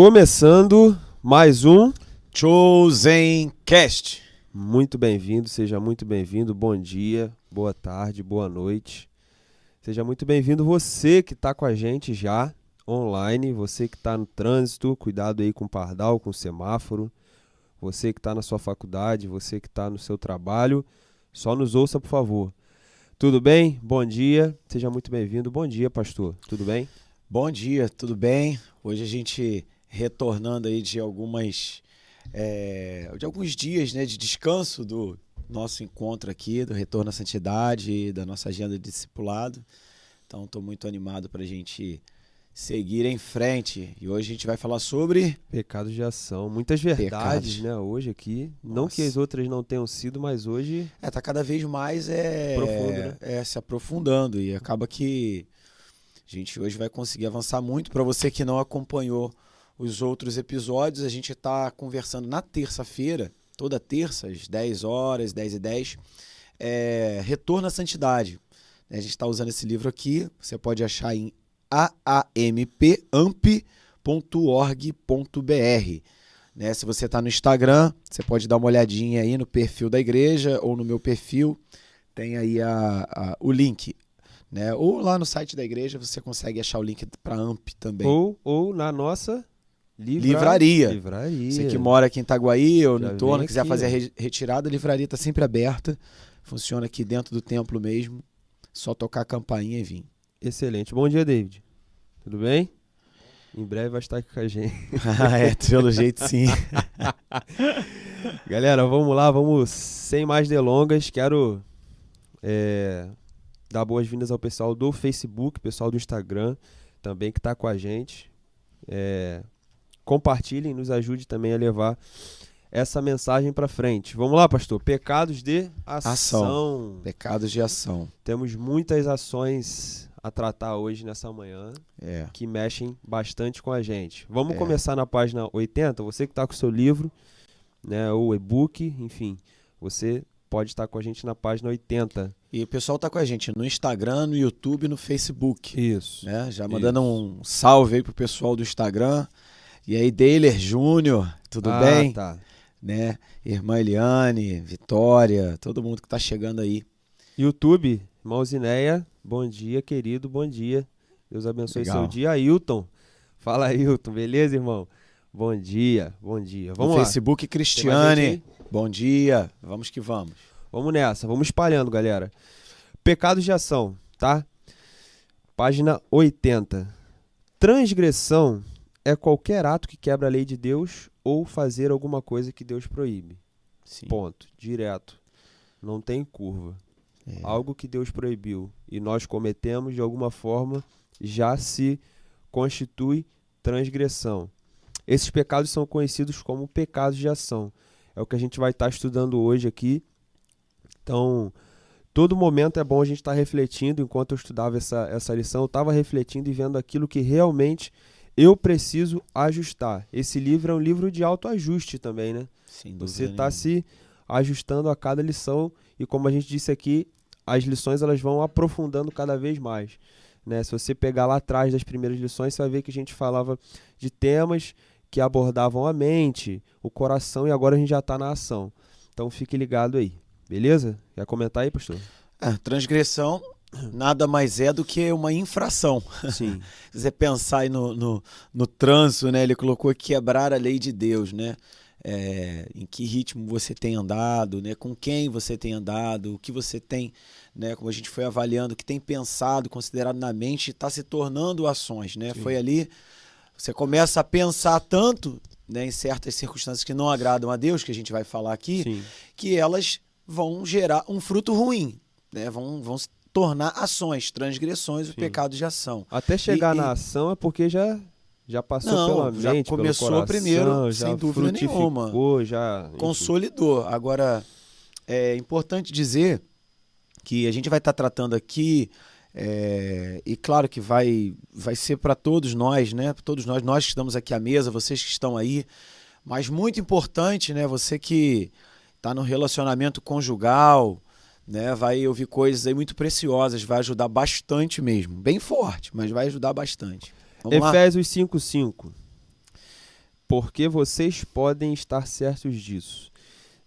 Começando mais um. Chosen Cast. Muito bem-vindo, seja muito bem-vindo. Bom dia, boa tarde, boa noite. Seja muito bem-vindo você que está com a gente já online, você que está no trânsito, cuidado aí com o pardal, com o semáforo. Você que está na sua faculdade, você que está no seu trabalho, só nos ouça, por favor. Tudo bem? Bom dia, seja muito bem-vindo. Bom dia, pastor. Tudo bem? Bom dia, tudo bem? Hoje a gente retornando aí de algumas é, de alguns dias né, de descanso do nosso encontro aqui, do Retorno à Santidade, da nossa agenda de discipulado. Então, estou muito animado para a gente seguir em frente. E hoje a gente vai falar sobre. Pecados de ação. Muitas verdades, Pecados. né? Hoje aqui. Nossa. Não que as outras não tenham sido, mas hoje. É, tá cada vez mais é, Profundo, né? é se aprofundando. E acaba que a gente hoje vai conseguir avançar muito. Para você que não acompanhou os outros episódios. A gente está conversando na terça-feira, toda terça, às 10 horas, 10 e 10, é, Retorno à Santidade. A gente está usando esse livro aqui, você pode achar em aampamp.org.br. Né? Se você está no Instagram, você pode dar uma olhadinha aí no perfil da igreja ou no meu perfil, tem aí a, a o link. Né? Ou lá no site da igreja você consegue achar o link para AMP também. Ou, ou na nossa Livra... Livraria. Livraria. Você que mora aqui em Itaguaí ou no entorno, quiser fazer a re retirada, a livraria está sempre aberta. Funciona aqui dentro do templo mesmo. Só tocar a campainha e vir. Excelente. Bom dia, David. Tudo bem? Em breve vai estar aqui com a gente. ah, é, pelo jeito sim. Galera, vamos lá, vamos sem mais delongas. Quero é, dar boas-vindas ao pessoal do Facebook, pessoal do Instagram também que está com a gente. É, compartilhem, nos ajude também a levar essa mensagem para frente. Vamos lá, pastor. Pecados de ação. ação. Pecados de ação. Temos muitas ações a tratar hoje nessa manhã é. que mexem bastante com a gente. Vamos é. começar na página 80. Você que está com o seu livro, né, ou e-book, enfim, você pode estar com a gente na página 80. E o pessoal está com a gente no Instagram, no YouTube, no Facebook. Isso. Né? Já mandando Isso. um salve aí pro pessoal do Instagram. E aí, Deiler Júnior, tudo ah, bem? Tá. Né? Irmã Eliane, Vitória, todo mundo que está chegando aí. YouTube, irmão Zineia, bom dia, querido, bom dia. Deus abençoe Legal. seu dia. Ailton, fala Ailton, beleza, irmão? Bom dia, bom dia. Vamos no lá. Facebook, Cristiane, bom dia, vamos que vamos. Vamos nessa, vamos espalhando, galera. Pecados de ação, tá? Página 80. Transgressão é qualquer ato que quebra a lei de Deus ou fazer alguma coisa que Deus proíbe. Sim. Ponto. Direto. Não tem curva. É. Algo que Deus proibiu e nós cometemos de alguma forma já se constitui transgressão. Esses pecados são conhecidos como pecados de ação. É o que a gente vai estar estudando hoje aqui. Então, todo momento é bom a gente estar refletindo. Enquanto eu estudava essa, essa lição, eu estava refletindo e vendo aquilo que realmente eu preciso ajustar. Esse livro é um livro de autoajuste também, né? Sim, Você está se ajustando a cada lição e como a gente disse aqui, as lições elas vão aprofundando cada vez mais. Né? Se você pegar lá atrás das primeiras lições, você vai ver que a gente falava de temas que abordavam a mente, o coração e agora a gente já está na ação. Então fique ligado aí, beleza? Quer comentar aí, pastor? É, transgressão nada mais é do que uma infração. Sim. Se você pensar aí no, no, no trânsito, né? Ele colocou quebrar a lei de Deus, né? É, em que ritmo você tem andado, né? Com quem você tem andado, o que você tem, né? Como a gente foi avaliando, o que tem pensado, considerado na mente, está se tornando ações, né? Sim. Foi ali, você começa a pensar tanto, né? Em certas circunstâncias que não agradam a Deus, que a gente vai falar aqui, Sim. que elas vão gerar um fruto ruim, né? Vão, vão tornar ações, transgressões, Sim. o pecado de ação. Até chegar e, na e... ação é porque já já passou Não, pela já mente, começou coração, primeiro, já sem dúvida nenhuma. Já, consolidou. Agora é importante dizer que a gente vai estar tá tratando aqui é, e claro que vai vai ser para todos nós, né? Para todos nós, nós que estamos aqui à mesa, vocês que estão aí, mas muito importante, né? Você que está no relacionamento conjugal, né? Vai ouvir coisas aí muito preciosas, vai ajudar bastante mesmo. Bem forte, mas vai ajudar bastante. Vamos Efésios 5:5. porque vocês podem estar certos disso.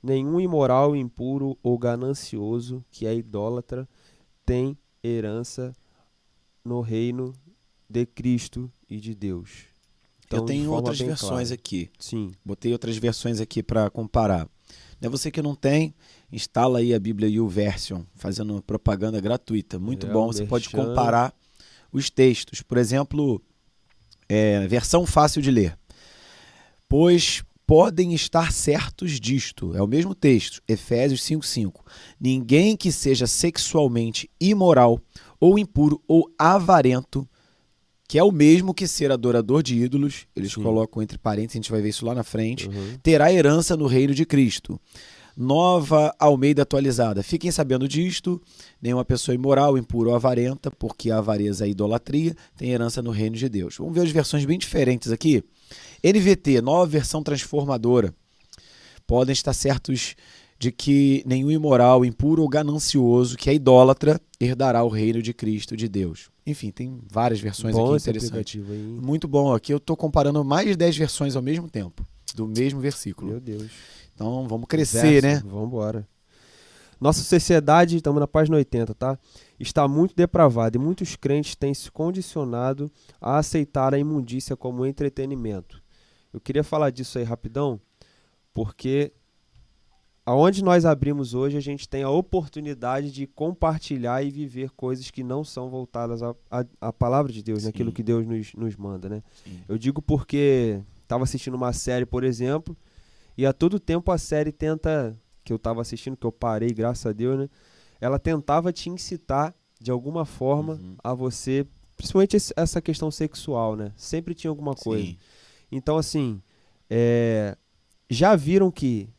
Nenhum imoral, impuro ou ganancioso que é idólatra tem herança no reino de Cristo e de Deus. Então, Eu tenho outras versões aqui. Sim. Botei outras versões aqui para comparar. É você que não tem, instala aí a Bíblia Version, fazendo propaganda gratuita. Muito é, bom. Você pode comparar os textos. Por exemplo, é, versão fácil de ler. Pois podem estar certos disto. É o mesmo texto, Efésios 5:5. Ninguém que seja sexualmente imoral ou impuro ou avarento, que é o mesmo que ser adorador de ídolos, eles Sim. colocam entre parênteses, a gente vai ver isso lá na frente, uhum. terá herança no reino de Cristo. Nova Almeida atualizada. Fiquem sabendo disto: nenhuma pessoa imoral, impura ou avarenta, porque a avareza é a idolatria, tem herança no reino de Deus. Vamos ver as versões bem diferentes aqui. NVT, nova versão transformadora. Podem estar certos de que nenhum imoral, impuro ou ganancioso, que é idólatra, herdará o reino de Cristo, de Deus. Enfim, tem várias versões bom aqui interessantes. Muito bom. Aqui eu estou comparando mais de 10 versões ao mesmo tempo, do mesmo versículo. Meu Deus. Então vamos crescer, Verso, né? Vamos embora. Nossa sociedade, estamos na página 80, tá? Está muito depravada e muitos crentes têm se condicionado a aceitar a imundícia como entretenimento. Eu queria falar disso aí rapidão, porque aonde nós abrimos hoje, a gente tem a oportunidade de compartilhar e viver coisas que não são voltadas à, palavra de Deus, Sim. naquilo que Deus nos, nos manda, né? Sim. Eu digo porque estava assistindo uma série, por exemplo, e a todo tempo a série tenta, que eu estava assistindo, que eu parei, graças a Deus, né? Ela tentava te incitar, de alguma forma, uhum. a você, principalmente essa questão sexual, né? Sempre tinha alguma coisa. Sim. Então, assim, é, já viram que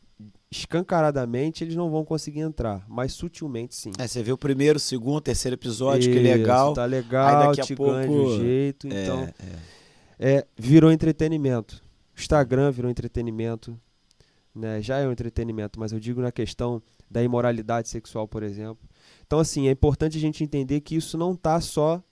escancaradamente eles não vão conseguir entrar, mas sutilmente sim. É, você vê o primeiro, segundo, terceiro episódio, Isso, que legal. Tá legal, aí daqui a te pouco... ganha de um jeito. É, então, é. é. virou entretenimento. Instagram virou entretenimento. Né? Já é um entretenimento, mas eu digo na questão da imoralidade sexual, por exemplo. Então, assim, é importante a gente entender que isso não está só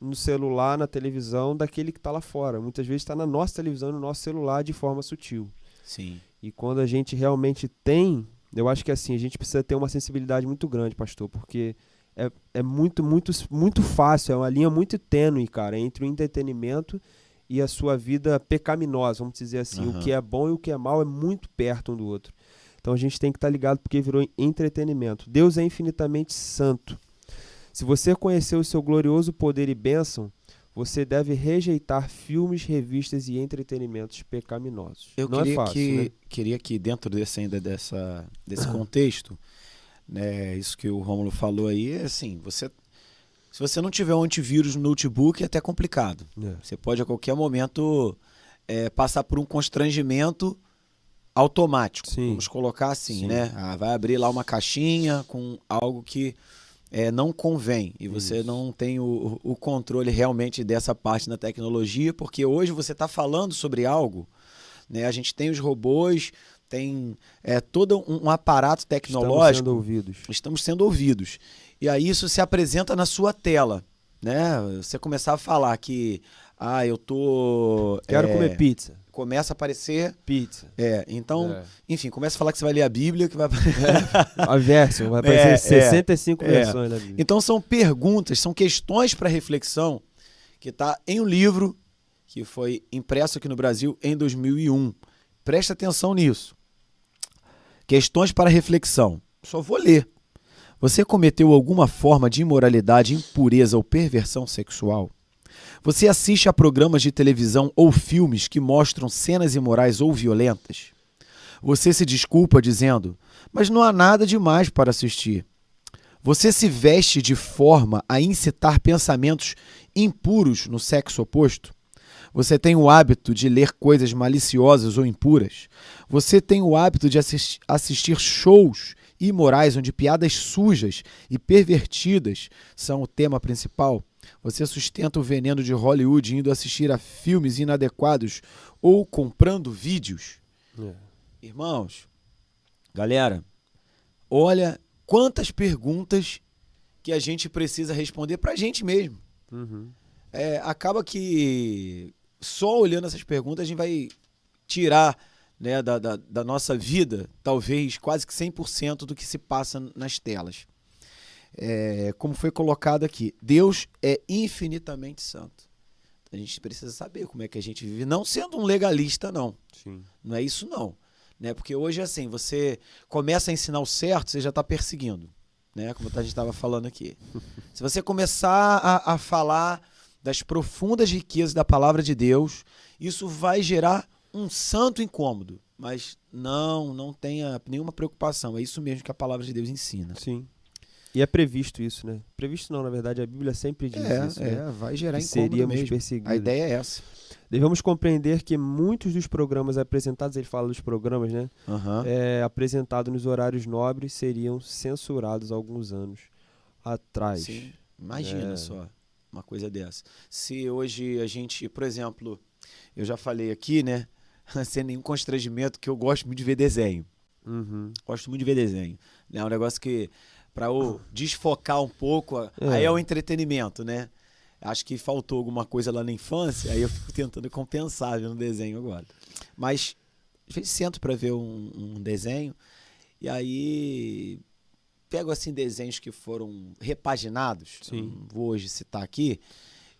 no celular, na televisão, daquele que está lá fora. Muitas vezes está na nossa televisão, no nosso celular, de forma sutil. Sim. E quando a gente realmente tem, eu acho que assim, a gente precisa ter uma sensibilidade muito grande, pastor, porque é, é muito, muito, muito fácil, é uma linha muito tênue, cara, entre o entretenimento e a sua vida pecaminosa, vamos dizer assim. Uhum. O que é bom e o que é mal é muito perto um do outro. Então a gente tem que estar tá ligado porque virou entretenimento. Deus é infinitamente santo. Se você conhecer o seu glorioso poder e bênção, você deve rejeitar filmes, revistas e entretenimentos pecaminosos. Eu Não é queria, é fácil, que, né? queria que dentro desse ainda dessa, desse contexto, né, isso que o Rômulo falou aí, é assim, você se você não tiver um antivírus no notebook, é até complicado. É. Você pode a qualquer momento é, passar por um constrangimento automático. Sim. Vamos colocar assim, Sim. né? Ah, vai abrir lá uma caixinha com algo que é, não convém e você Isso. não tem o, o controle realmente dessa parte da tecnologia, porque hoje você está falando sobre algo, né? A gente tem os robôs, tem é, todo um, um aparato tecnológico. Estamos sendo ouvidos. Estamos sendo ouvidos. E aí isso se apresenta na sua tela, né? Você começar a falar que, ah, eu tô... Quero é, comer pizza começa a aparecer. Pizza. É, então, é. enfim, começa a falar que você vai ler a Bíblia, que vai é, A verso, vai aparecer é, 65 é. versões da Bíblia. Então são perguntas, são questões para reflexão que está em um livro que foi impresso aqui no Brasil em 2001. Presta atenção nisso. Questões para reflexão. Só vou ler. Você cometeu alguma forma de imoralidade, impureza ou perversão sexual? Você assiste a programas de televisão ou filmes que mostram cenas imorais ou violentas? Você se desculpa dizendo, mas não há nada demais para assistir. Você se veste de forma a incitar pensamentos impuros no sexo oposto? Você tem o hábito de ler coisas maliciosas ou impuras? Você tem o hábito de assistir, shows imorais onde piadas sujas e pervertidas são o tema principal? Você sustenta o veneno de Hollywood indo assistir a filmes inadequados ou comprando vídeos? É. Irmãos, galera, olha quantas perguntas que a gente precisa responder para a gente mesmo. Uhum. É, acaba que só olhando essas perguntas a gente vai tirar né, da, da, da nossa vida, talvez quase que 100% do que se passa nas telas. É, como foi colocado aqui, Deus é infinitamente santo. A gente precisa saber como é que a gente vive, não sendo um legalista, não. Sim. Não é isso, não. Né? Porque hoje, assim, você começa a ensinar o certo, você já está perseguindo. Né? Como a gente estava falando aqui. Se você começar a, a falar das profundas riquezas da palavra de Deus, isso vai gerar um santo incômodo. Mas não, não tenha nenhuma preocupação. É isso mesmo que a palavra de Deus ensina. Sim. E é previsto isso, né? Previsto não, na verdade, a Bíblia sempre diz é, isso. É, né? vai gerar que incômodo seríamos mesmo. perseguidos. A ideia é essa. Devemos compreender que muitos dos programas apresentados, ele fala dos programas, né? Uhum. É, apresentados nos horários nobres seriam censurados alguns anos atrás. Sim. Imagina É. só uma coisa dessa. Se hoje a gente, por exemplo, eu já falei aqui, né? Sem nenhum constrangimento, que eu gosto muito de ver desenho. Uhum. Gosto muito de ver desenho. É um negócio que, para eu desfocar um pouco, É. aí é o entretenimento, né? Acho que faltou alguma coisa lá na infância, aí eu fico tentando compensar vendo desenho agora. Mas, às vezes, sento para ver um, um desenho, e aí pego, assim, desenhos que foram repaginados, vou hoje citar aqui,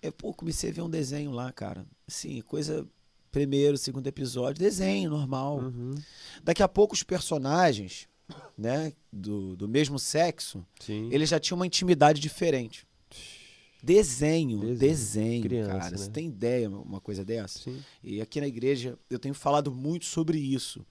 eu, pô, comecei a ver um desenho lá, cara. Assim, coisa... Primeiro, segundo episódio, desenho normal. Uhum. Daqui a pouco os personagens, né, do, do mesmo sexo, Sim. eles já tinham uma intimidade diferente. Desenho, Desenho. desenho, Criança, cara. Você né? tem ideia uma coisa dessa? Sim. E aqui na igreja eu tenho falado muito sobre isso.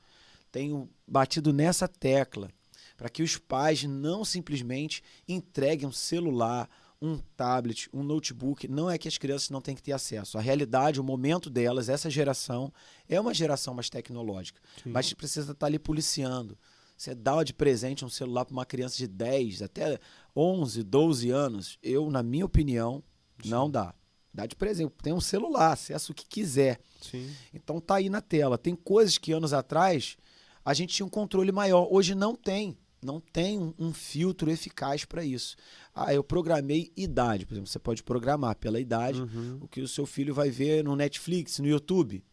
Tenho batido nessa tecla para que os pais não simplesmente entreguem um celular, um tablet, um notebook. Não é que as crianças não têm que ter acesso. A realidade, o momento delas, essa geração, é uma geração mais tecnológica. Sim. Mas a gente precisa estar ali policiando. Você dá de presente um celular para uma criança de 10, até 11, 12 anos, eu, na minha opinião, não dá. Dá de presente. Tem um celular, acessa o que quiser. Sim. Então tá aí na tela. Tem coisas que anos atrás a gente tinha um controle maior. Hoje não tem. Não tem um, um filtro eficaz para isso. Ah, eu programei idade. Por exemplo, você pode programar pela idade Uhum. o que o seu filho vai ver no Netflix, no YouTube.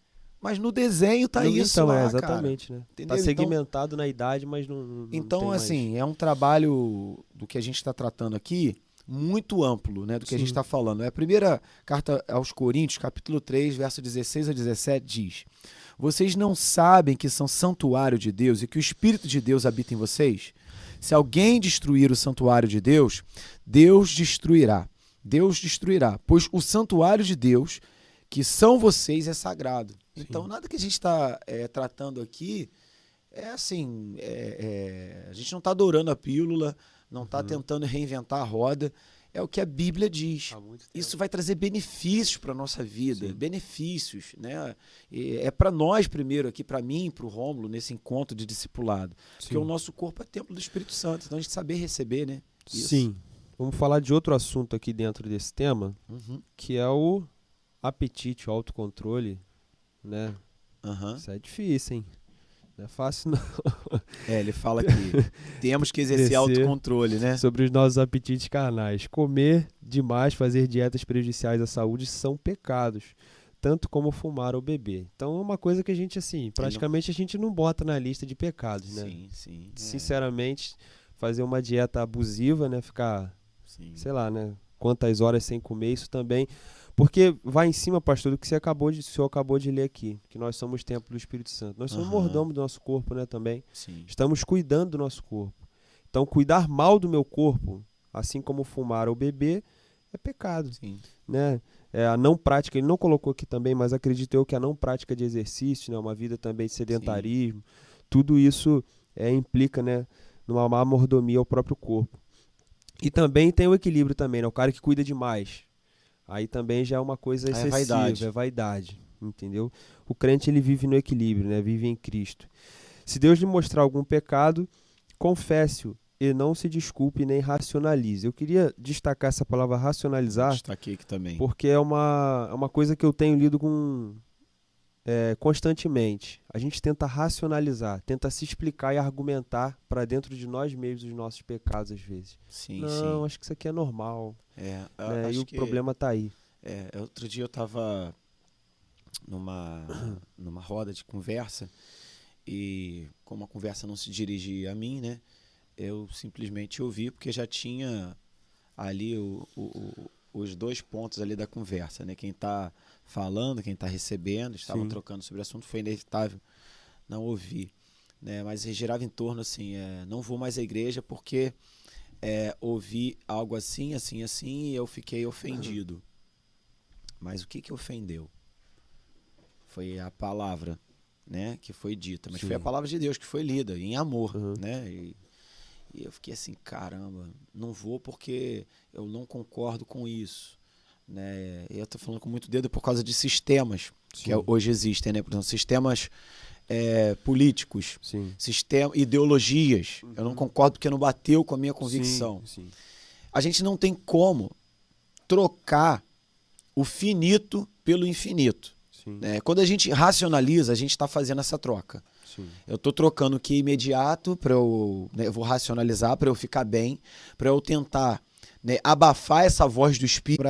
Mas no desenho tá isso então, lá, é, cara. exatamente, né? Entendeu? Tá Então- segmentado na idade, mas não. não Então, tem mais. assim, é um trabalho do que a gente está tratando aqui muito amplo, né, do que a gente Sim. está falando. É a primeira carta aos Coríntios, capítulo 3, verso 16 a 17, diz: Vocês não sabem que são santuário de Deus e que o Espírito de Deus habita em vocês? Se alguém destruir o santuário de Deus, Deus destruirá. Deus destruirá, pois o santuário de Deus, que são vocês, é sagrado. Então, nada que a gente está tratando aqui é assim: é- é, a gente não está adorando a pílula, não está Uhum. tentando reinventar a roda. É o que a Bíblia diz. Isso vai trazer benefícios para nossa vida, Sim. benefícios, né? E é para nós primeiro aqui, para mim, para o Rômulo nesse encontro de discipulado, porque Sim. o nosso corpo é templo do Espírito Santo, então a gente saber receber, né? Isso. Sim. Vamos falar de outro assunto aqui dentro desse tema, Uhum. que é o apetite, o autocontrole, né? Aham. Isso é difícil, hein? Não é fácil não. É, ele fala que temos que exercer Descer. autocontrole, né? Sobre os nossos apetites carnais. Comer demais, fazer dietas prejudiciais à saúde são pecados, tanto como fumar ou beber. Então é uma coisa que a gente, assim, praticamente a gente não bota na lista de pecados, né? Sim, sim. é, Sinceramente, fazer uma dieta abusiva, né? Ficar sim. sei lá, né? Quantas horas sem comer, isso também. Porque vai em cima, pastor, do que você acabou de, o senhor acabou de ler aqui, que nós somos templo do Espírito Santo. Nós somos mordomo do nosso corpo, né, também. sim. Estamos cuidando do nosso corpo. Então, cuidar mal do meu corpo, assim como fumar ou beber, é pecado, sim. né? É a não prática, ele não colocou aqui também, mas acredito eu que a não prática de exercício, né, uma vida também de sedentarismo, tudo isso é, implica, né, numa má mordomia ao próprio corpo. E também tem o equilíbrio também, né? O cara que cuida demais. Aí também já é uma coisa é excessiva, vaidade. é vaidade, entendeu? O crente ele vive no equilíbrio, né? Vive em Cristo. Se Deus lhe mostrar algum pecado, confesse-o e não se desculpe nem racionalize. Eu queria destacar essa palavra racionalizar, Destaquei aqui também. porque é uma, é uma coisa que eu tenho lido com é, constantemente. A gente tenta racionalizar, tenta se explicar e argumentar para dentro de nós mesmos os nossos pecados às vezes. Sim, Não, sim. acho que isso aqui é normal. É, né? E o que- problema tá aí. É, outro dia eu tava numa, numa roda de conversa e como a conversa não se dirigia a mim, né? Eu simplesmente ouvi porque já tinha ali o, o, os dois pontos ali da conversa, né? Quem está falando, quem está recebendo, estavam trocando sobre o assunto, foi inevitável não ouvir, né? Mas girava em torno assim, é, não vou mais à igreja porque é, ouvi algo assim, assim, assim e eu fiquei ofendido. Mas o que que ofendeu? Foi a palavra, né, que foi dita, mas Sim. foi a palavra de Deus que foi lida em amor, uhum. né? E, e eu fiquei assim, caramba, não vou porque eu não concordo com isso. Né? Eu estou falando com muito dedo por causa de sistemas Sim. que hoje existem, né? Por exemplo, sistemas é, políticos, sistema, ideologias. Uhum. Eu não uhum. concordo porque não bateu com a minha convicção. Sim, sim. A gente não tem como trocar o finito pelo infinito. Né? Quando a gente racionaliza, a gente está fazendo essa troca. Sim. Eu estou trocando o que é imediato para eu, né, eu vou racionalizar para eu ficar bem, para eu tentar né, abafar essa voz do espírito.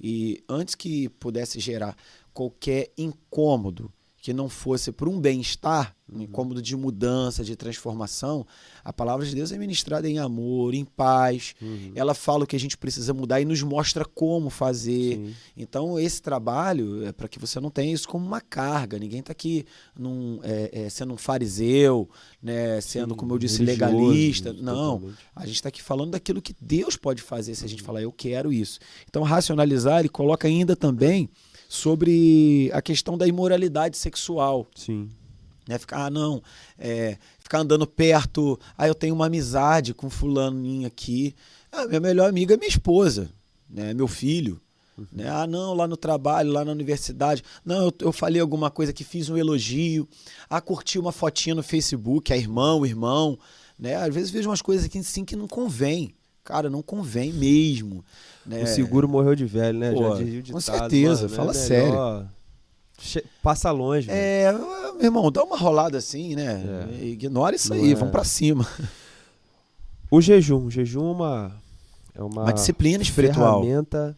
E antes que pudesse gerar qualquer incômodo que não fosse para um bem-estar, um uhum. incômodo de mudança, de transformação, a palavra de Deus é ministrada em amor, em paz. Uhum. Ela fala o que a gente precisa mudar e nos mostra como fazer. Sim. Então, esse trabalho é para que você não tenha isso como uma carga. Ninguém está aqui num, é, é, sendo um fariseu, né, sendo, Sim, como eu disse, legalista. Não. Totalmente. A gente está aqui falando daquilo que Deus pode fazer se a gente uhum. falar, eu quero isso. Então, racionalizar, ele coloca ainda também sobre a questão da imoralidade sexual. Sim. Né? Ficar, ah, não, é, ficar andando perto, ah, eu tenho uma amizade com fulaninho aqui. Ah, minha melhor amiga é minha esposa, né? meu filho. Uhum. Né? Ah, não, lá no trabalho, lá na universidade. Não, eu, eu falei alguma coisa que fiz um elogio. Ah, curti uma fotinha no Facebook, a irmã, o irmão. Né? Às vezes vejo umas coisas aqui assim que não convém. Cara, não convém mesmo. Né? O seguro morreu de velho, né? Pô, Já com certeza, mano, fala é sério. Passa longe. É, meu irmão, dá uma rolada assim, né? É. Ignora isso não aí, é. vamos para cima. O jejum, o jejum é uma é uma, uma disciplina espiritual. Ferramenta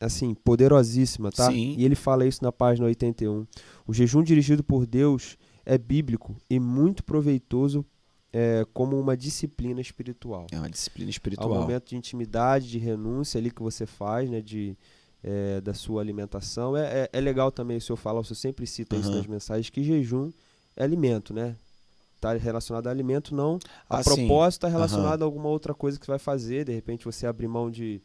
assim, poderosíssima, tá? Sim. E ele fala isso na página 81. O jejum dirigido por Deus é bíblico e muito proveitoso é, como uma disciplina espiritual. É uma disciplina espiritual. Há um momento de intimidade, de renúncia ali que você faz, né, de, é, da sua alimentação. É, é, é, legal também o senhor falar, o senhor sempre cita uhum. isso nas mensagens, que jejum é alimento, né? Está relacionado a alimento, não. A ah, propósito está relacionado uhum. a alguma outra coisa que você vai fazer. De repente você abrir mão de,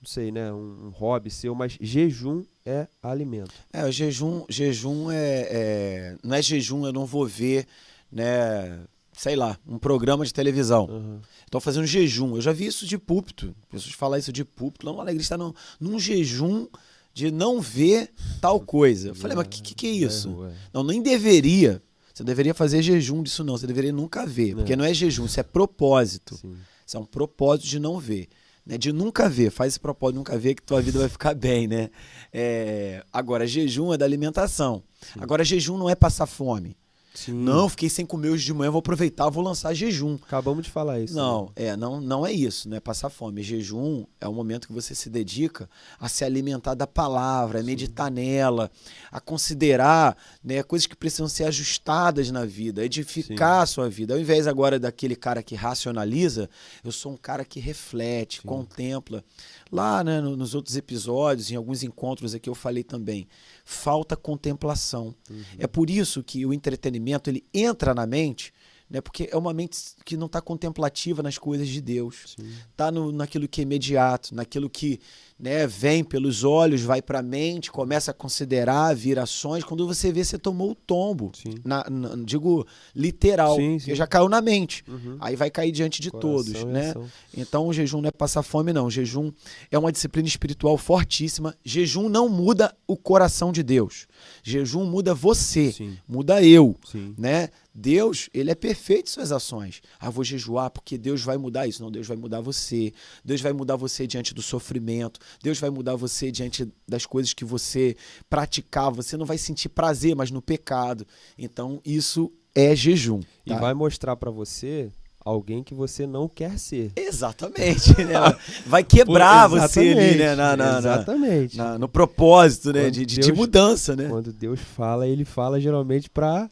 não sei, né, um, um hobby seu, mas jejum é alimento. É, o jejum, jejum é, é, não é jejum, eu não vou ver, né, sei lá, um programa de televisão. Uhum. Estão fazendo jejum. Eu já vi isso de púlpito. Pessoas falam isso de púlpito. Lá no Alegre está num, num jejum de não ver tal coisa. Eu falei, mas o que, que, que, é isso? É, não, nem deveria. Você deveria fazer jejum disso, não. Você deveria nunca ver. Porque é. não é jejum, isso é propósito. Sim. Isso é um propósito de não ver. Né? De nunca ver. Faz esse propósito de nunca ver que tua vida vai ficar bem, né? É... Agora, jejum é da alimentação. Sim. Agora, jejum não é passar fome. Sim. Não, fiquei sem comer hoje de manhã, vou aproveitar, vou lançar jejum. Acabamos de falar isso. Não, né? é, não, não é isso, não é passar fome. Jejum é o momento que você se dedica a se alimentar da palavra, a meditar nela, a considerar né, coisas que precisam ser ajustadas na vida, edificar Sim. a sua vida. Ao invés agora daquele cara que racionaliza, eu sou um cara que reflete, Sim. contempla. Lá né, nos outros episódios, em alguns encontros aqui eu falei também, falta contemplação. Uhum. É por isso que o entretenimento ele entra na mente, né, porque é uma mente que não está contemplativa nas coisas de Deus. Está naquilo que é imediato, naquilo que né, vem pelos olhos, vai para a mente, começa a considerar virações. Quando você vê, você tomou o tombo. Na, na, digo literal, sim, sim. já caiu na mente. Uhum. Aí vai cair diante de Coração todos. Né? Então o jejum não é passar fome, não. O jejum é uma disciplina espiritual fortíssima. Jejum não muda o coração de Deus. Jejum muda você, sim. muda eu. Né? Deus, ele é perfeito em suas ações. Ah, vou jejuar porque Deus vai mudar isso. Não, Deus vai mudar você. Deus vai mudar você diante do sofrimento. Deus vai mudar você diante das coisas que você praticava. Você não vai sentir prazer, mas no pecado. Então, isso é jejum. Tá? E vai mostrar para você alguém que você não quer ser. Exatamente. Né? Vai quebrar você ali, né? Na, na, exatamente. Na, no propósito, né? De, Deus, de, mudança, né? Quando Deus fala, ele fala geralmente para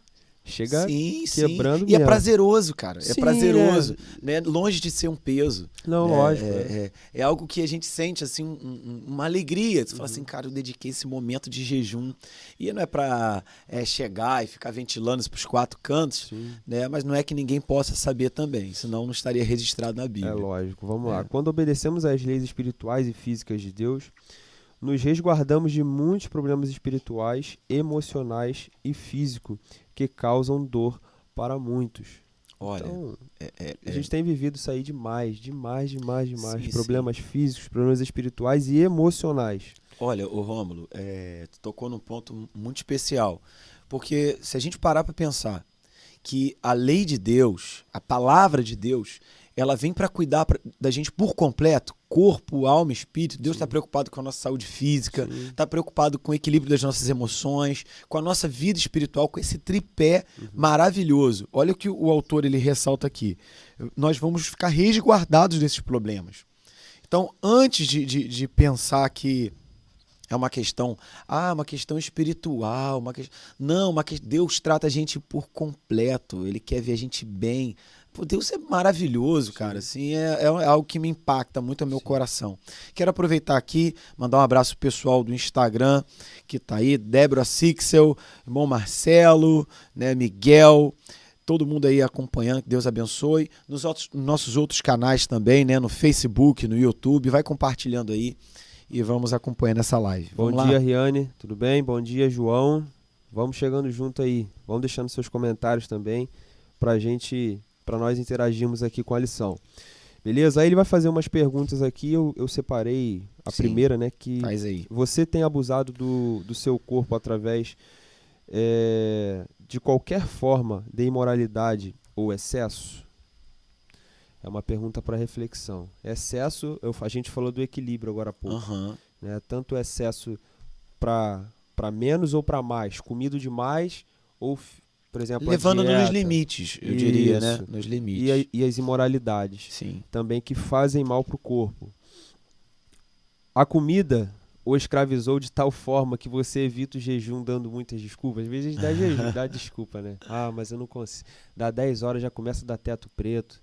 Chega sim, quebrando sim. E é prazeroso, cara. É sim, é prazeroso. Né? Longe de ser um peso. Não, né? lógico. É, é, é, algo que a gente sente, assim, um, uma alegria. Você uhum. fala assim, cara, eu dediquei esse momento de jejum. E não é pra é, chegar e ficar ventilando isso pros quatro cantos, né? Mas não é que ninguém possa saber também. Senão não estaria registrado na Bíblia. É lógico. Vamos lá. É. Quando obedecemos às leis espirituais e físicas de Deus, nos resguardamos de muitos problemas espirituais, emocionais e físicos que causam dor para muitos. Olha, então, é, é, a gente é. tem vivido isso aí demais, demais, demais, demais. Sim, problemas sim. físicos, problemas espirituais e emocionais. Olha, o Rômulo, é, tu tocou num ponto muito especial. Porque se a gente parar para pensar que a lei de Deus, a palavra de Deus, ela vem para cuidar pra, da gente por completo, corpo, alma, espírito. Deus está preocupado com a nossa saúde física, está preocupado com o equilíbrio das nossas emoções, com a nossa vida espiritual, com esse tripé uhum. maravilhoso. Olha o que o autor ele ressalta aqui. Nós vamos ficar resguardados desses problemas. Então, antes de, de, de pensar que é uma questão, ah, uma questão espiritual, uma que... não, uma que... Deus trata a gente por completo. Ele quer ver a gente bem. Pô, Deus é maravilhoso, cara. Assim, é, é, algo que me impacta muito o meu Sim. coração. Quero aproveitar aqui, mandar um abraço pessoal do Instagram que tá aí, Débora Sixel, irmão Marcelo, né, Miguel, todo mundo aí acompanhando, que Deus abençoe. Nos outros, nossos outros canais também, né, no Facebook, no YouTube, vai compartilhando aí e vamos acompanhando essa live. Bom vamos dia, lá? Riane, tudo bem? Bom dia, João. Vamos chegando junto aí. Vamos deixando seus comentários também pra gente para nós interagirmos aqui com a lição. Beleza? Aí ele vai fazer umas perguntas aqui, eu, eu separei a Sim, primeira, né? Que faz aí. você tem abusado do, do seu corpo através é, de qualquer forma de imoralidade ou excesso? É uma pergunta para reflexão. Excesso, eu, a gente falou do equilíbrio agora há pouco. Uhum. Né? Tanto excesso para menos ou para mais, comido demais ou por exemplo, levando nos limites, eu Isso. diria, né? Nos limites. E, a, e as imoralidades. Sim. Também que fazem mal para o corpo. A comida o escravizou de tal forma que você evita o jejum dando muitas desculpas. Às vezes dá jejum, dá desculpa, né? Ah, mas eu não consigo. Dá 10 horas já começa a dar teto preto.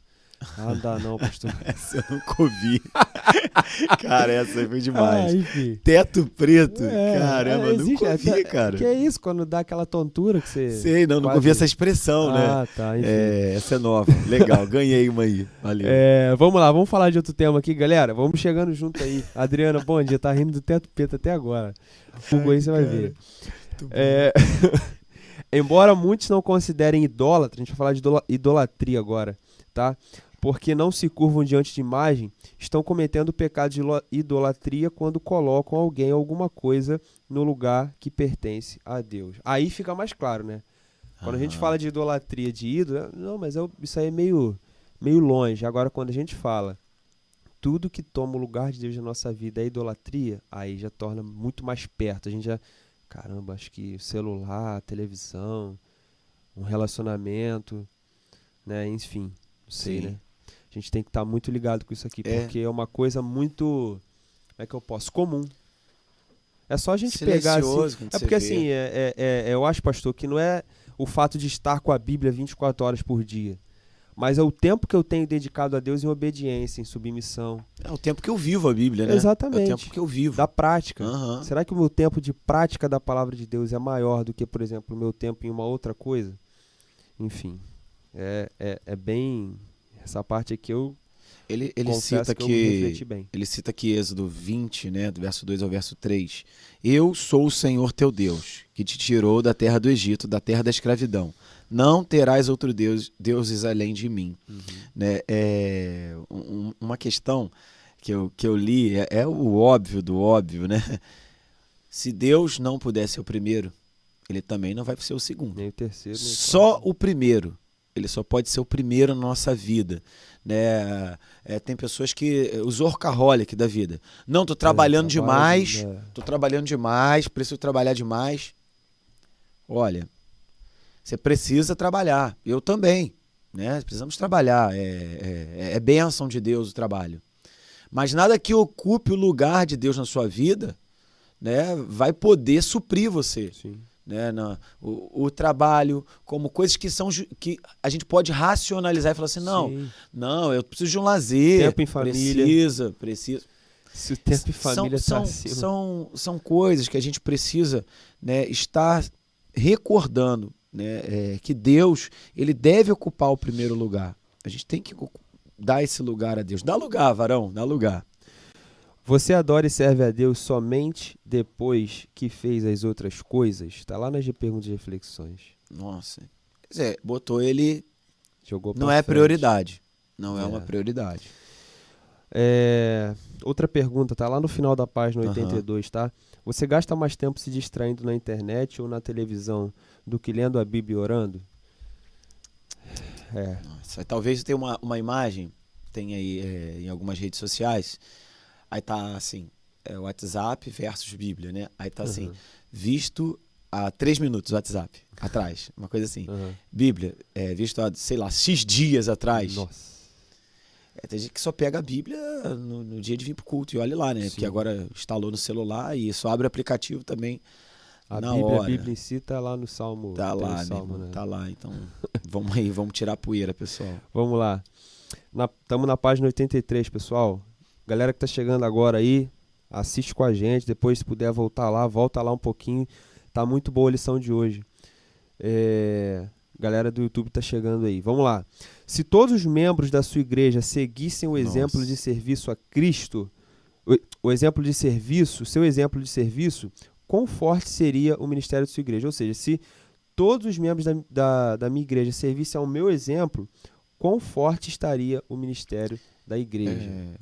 Ah, não dá não, pastor. essa eu nunca ouvi. cara, essa foi demais. Ah, Teto preto. É, Caramba, é, nunca ouvi, até, cara. Que é isso, quando dá aquela tontura que você... Sei, não, nunca ouvi essa expressão, né? Ah, tá, enfim. É, essa é nova. Legal, ganhei uma aí. Valeu. É, vamos lá, vamos falar de outro tema aqui, galera. Vamos chegando junto aí. Adriana, bom dia. Tá rindo do teto preto até agora. Fogo aí você vai ver. É... Embora muitos não considerem idólatra, a gente vai falar de idolatria agora, tá? Porque não se curvam diante de imagem, estão cometendo o pecado de idolatria quando colocam alguém alguma coisa no lugar que pertence a Deus. Aí fica mais claro, né? Quando a gente fala de idolatria de ídolo, não, mas eu, isso aí é meio, meio longe. Agora, quando a gente fala tudo que toma o lugar de Deus na nossa vida é idolatria, aí já torna muito mais perto. A gente já, caramba, acho que celular, televisão, um relacionamento, né? Enfim, não sei, Sim. né? A gente tem que estar tá muito ligado com isso aqui, é. porque é uma coisa muito. Como é que eu posso? Comum. É só a gente pegar assim. É porque assim, é, é, é, eu acho, pastor, que não é o fato de estar com a Bíblia 24 horas por dia. Mas é o tempo que eu tenho dedicado a Deus em obediência, em submissão. É o tempo que eu vivo a Bíblia, né? Exatamente. É o tempo que eu vivo. Da prática. Uhum. Será que o meu tempo de prática da palavra de Deus é maior do que, por exemplo, o meu tempo em uma outra coisa? Enfim, é, é, é bem essa parte aqui eu ele, ele cita que, que ele cita aqui Êxodo 20, né, do verso 2 ao verso 3. Eu sou o Senhor teu Deus, que te tirou da terra do Egito, da terra da escravidão. Não terás outro deus, deuses além de mim. Uhum. Né, é, um, uma questão que eu, que eu li é, é o óbvio do óbvio, né? Se Deus não puder ser o primeiro, ele também não vai ser o segundo. Nem o terceiro. Nem Só o primeiro ele só pode ser o primeiro na nossa vida. Né? É, tem pessoas que. Os workaholic da vida. Não, tô trabalhando é, demais, né? tô trabalhando demais, preciso trabalhar demais. Olha, você precisa trabalhar. Eu também. né? Precisamos trabalhar. É, é, é bênção de Deus o trabalho. Mas nada que ocupe o lugar de Deus na sua vida né, vai poder suprir você. Sim. Né, na, o, o, trabalho, como coisas que são que a gente pode racionalizar e falar assim: não, Sim. não, eu preciso de um lazer. Tempo em família. Precisa, precisa. Se o tempo em família são, tá são, são, são coisas que a gente precisa né, estar recordando né, é, que Deus ele deve ocupar o primeiro lugar. A gente tem que dar esse lugar a Deus. Dá lugar, varão, dá lugar. Você adora e serve a Deus somente depois que fez as outras coisas? Está lá nas perguntas e reflexões. Nossa. Quer dizer, botou ele. Jogou Não é frente. prioridade. Não é, é uma prioridade. É... Outra pergunta, tá lá no final da página 82, uhum. tá? Você gasta mais tempo se distraindo na internet ou na televisão do que lendo a Bíblia e orando? É. Nossa, talvez tenha uma, uma imagem, tem aí é, em algumas redes sociais, Aí tá assim, é, WhatsApp versus Bíblia, né? Aí tá assim, uhum. visto há três minutos WhatsApp atrás, uma coisa assim. Uhum. Bíblia, é, visto há, sei lá, X dias atrás. Nossa. É, tem gente que só pega a Bíblia no, no dia de vir pro culto e olha lá, né? Sim. Porque agora instalou no celular e só abre o aplicativo tambem a na Bíblia, hora. A Bíblia em si tá lá no Salmo. Tá lá, salmo, né? Tá lá, então vamos aí, vamos tirar a poeira, pessoal. Vamos lá. Estamos na, na página 83, pessoal. Galera que tá chegando agora aí, assiste com a gente. Depois, se puder voltar lá, volta lá um pouquinho. Tá muito boa a lição de hoje. É... Galera do YouTube tá chegando aí. Vamos lá. Se todos os membros da sua igreja seguissem o exemplo Nossa. de serviço a Cristo, o, o exemplo de serviço, seu exemplo de serviço, quão forte seria o ministério da sua igreja? Ou seja, se todos os membros da, da, da minha igreja servissem ao meu exemplo, quão forte estaria o ministério da igreja? É,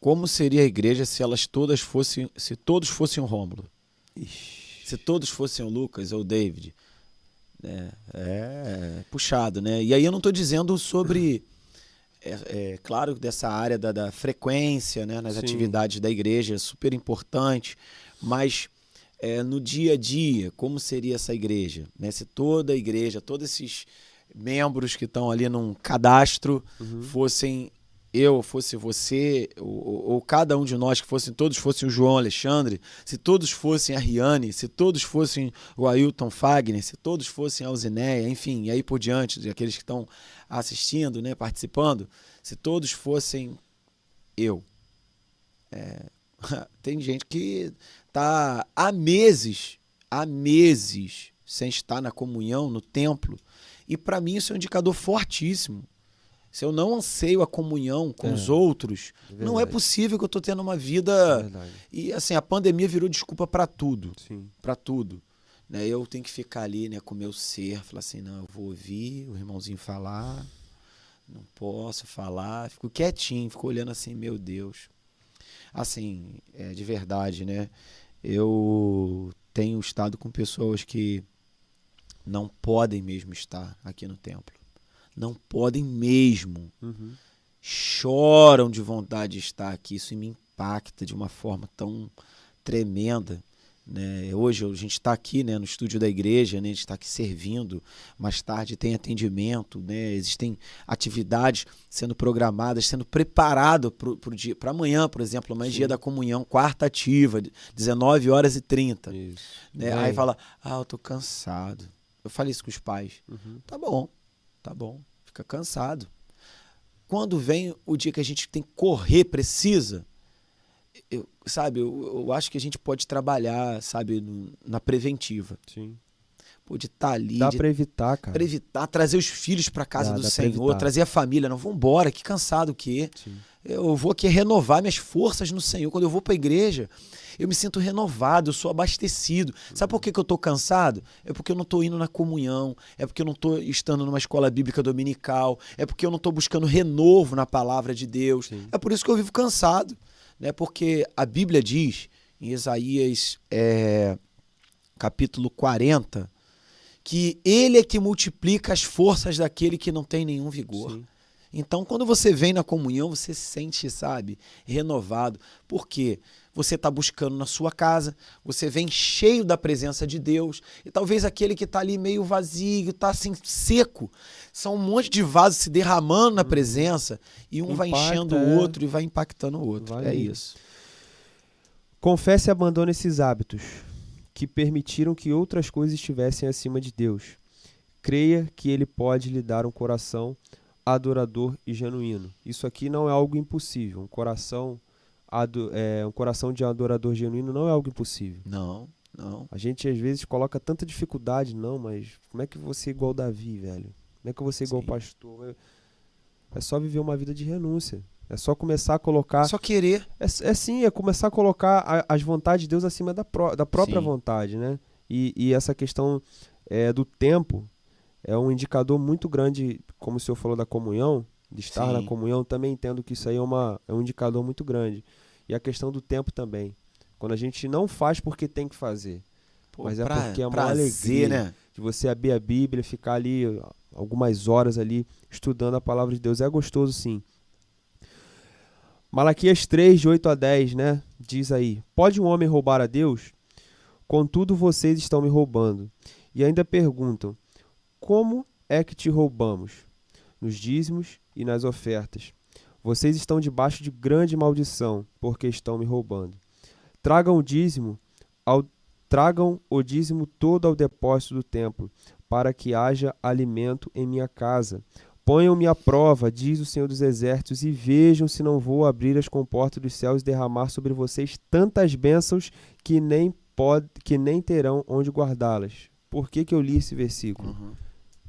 como seria a igreja se elas todas fossem, se todos fossem o Rômulo? Se todos fossem o Lucas ou o David? É, é, puxado, né? E aí eu não estou dizendo sobre, é, é, claro, dessa área da, da frequência, né, nas Sim. atividades da igreja, super importante, mas é, no dia a dia, como seria essa igreja? Né? Se toda a igreja, todos esses membros que estão ali num cadastro uhum. fossem eu fosse você, ou, ou, cada um de nós que fossem, todos fossem o João Alexandre, se todos fossem a Riane, se todos fossem o Ailton Fagner, se todos fossem a Alzineia, enfim, e aí por diante, aqueles que estão assistindo, né, participando, se todos fossem eu. É, tem gente que está há meses, há meses, sem estar na comunhão, no templo, e para mim isso é um indicador fortíssimo se eu não anseio a comunhão com é, os outros, verdade. não é possível que eu estou tendo uma vida. É e assim, a pandemia virou desculpa para tudo. Para tudo. Né? Eu tenho que ficar ali né, com o meu ser, falar assim: não, eu vou ouvir o irmãozinho falar, não posso falar. Fico quietinho, fico olhando assim: meu Deus. Assim, é, de verdade, né? Eu tenho estado com pessoas que não podem mesmo estar aqui no templo não podem mesmo. Uhum. Choram de vontade de estar aqui. Isso me impacta de uma forma tão tremenda. Né? Hoje a gente está aqui né, no estúdio da igreja, né? a gente está aqui servindo. Mais tarde tem atendimento, né? existem atividades sendo programadas, sendo preparado para amanhã, por exemplo, amanhã é dia da comunhão, quarta ativa, 19 horas e 30. Né? Aí fala, ah, eu tô cansado. Eu falei isso com os pais. Uhum. Tá bom, Tá bom, fica cansado. Quando vem o dia que a gente tem que correr, precisa, eu, sabe, eu, eu acho que a gente pode trabalhar, sabe, no, na preventiva. Sim. Pode estar tá ali. Dá para evitar, cara. Pra evitar, trazer os filhos para casa dá, do dá Senhor, trazer a família. Não, vamos embora, que cansado que é. Sim. Eu vou aqui renovar minhas forças no Senhor. Quando eu vou para a igreja, eu me sinto renovado, eu sou abastecido. Sabe por que, que eu estou cansado? É porque eu não estou indo na comunhão, é porque eu não estou estando numa escola bíblica dominical, é porque eu não estou buscando renovo na palavra de Deus. Sim. É por isso que eu vivo cansado. Né? Porque a Bíblia diz, em Isaías é, capítulo 40, que ele é que multiplica as forças daquele que não tem nenhum vigor. Sim. Então, quando você vem na comunhão, você se sente, sabe, renovado. Por quê? Você está buscando na sua casa, você vem cheio da presença de Deus, e talvez aquele que está ali meio vazio, está assim, seco, são um monte de vasos se derramando na uhum. presença, e um Impacta, vai enchendo o é. outro e vai impactando o outro. Vai é isso. Confesse e abandone esses hábitos que permitiram que outras coisas estivessem acima de Deus. Creia que Ele pode lhe dar um coração adorador e genuíno. Isso aqui não é algo impossível. Um coração, é, um coração de adorador genuíno não é algo impossível. Não, não. A gente às vezes coloca tanta dificuldade, não, mas como é que você é igual Davi, velho? Como é que você é igual Sim. pastor? É só viver uma vida de renúncia. É só começar a colocar. Só querer. É, é sim, é começar a colocar a, as vontades de Deus acima da, pró da própria sim. vontade, né? E, e essa questão é, do tempo é um indicador muito grande, como o senhor falou da comunhão, de estar sim. na comunhão, também entendo que isso aí é, uma, é um indicador muito grande. E a questão do tempo também. Quando a gente não faz porque tem que fazer, Pô, mas é pra, porque é uma alegria né? de você abrir a Bíblia, ficar ali algumas horas ali estudando a palavra de Deus. É gostoso sim. Malaquias 3, de 8 a 10, né? Diz aí: Pode um homem roubar a Deus? Contudo, vocês estão me roubando. E ainda perguntam: Como é que te roubamos? Nos dízimos e nas ofertas. Vocês estão debaixo de grande maldição, porque estão me roubando. Tragam o dízimo, ao, tragam o dízimo todo ao depósito do templo, para que haja alimento em minha casa. Ponham-me à prova, diz o Senhor dos Exércitos, e vejam se não vou abrir as comportas dos céus e derramar sobre vocês tantas bênçãos que nem, que nem terão onde guardá-las. Por que, que eu li esse versículo? Uhum.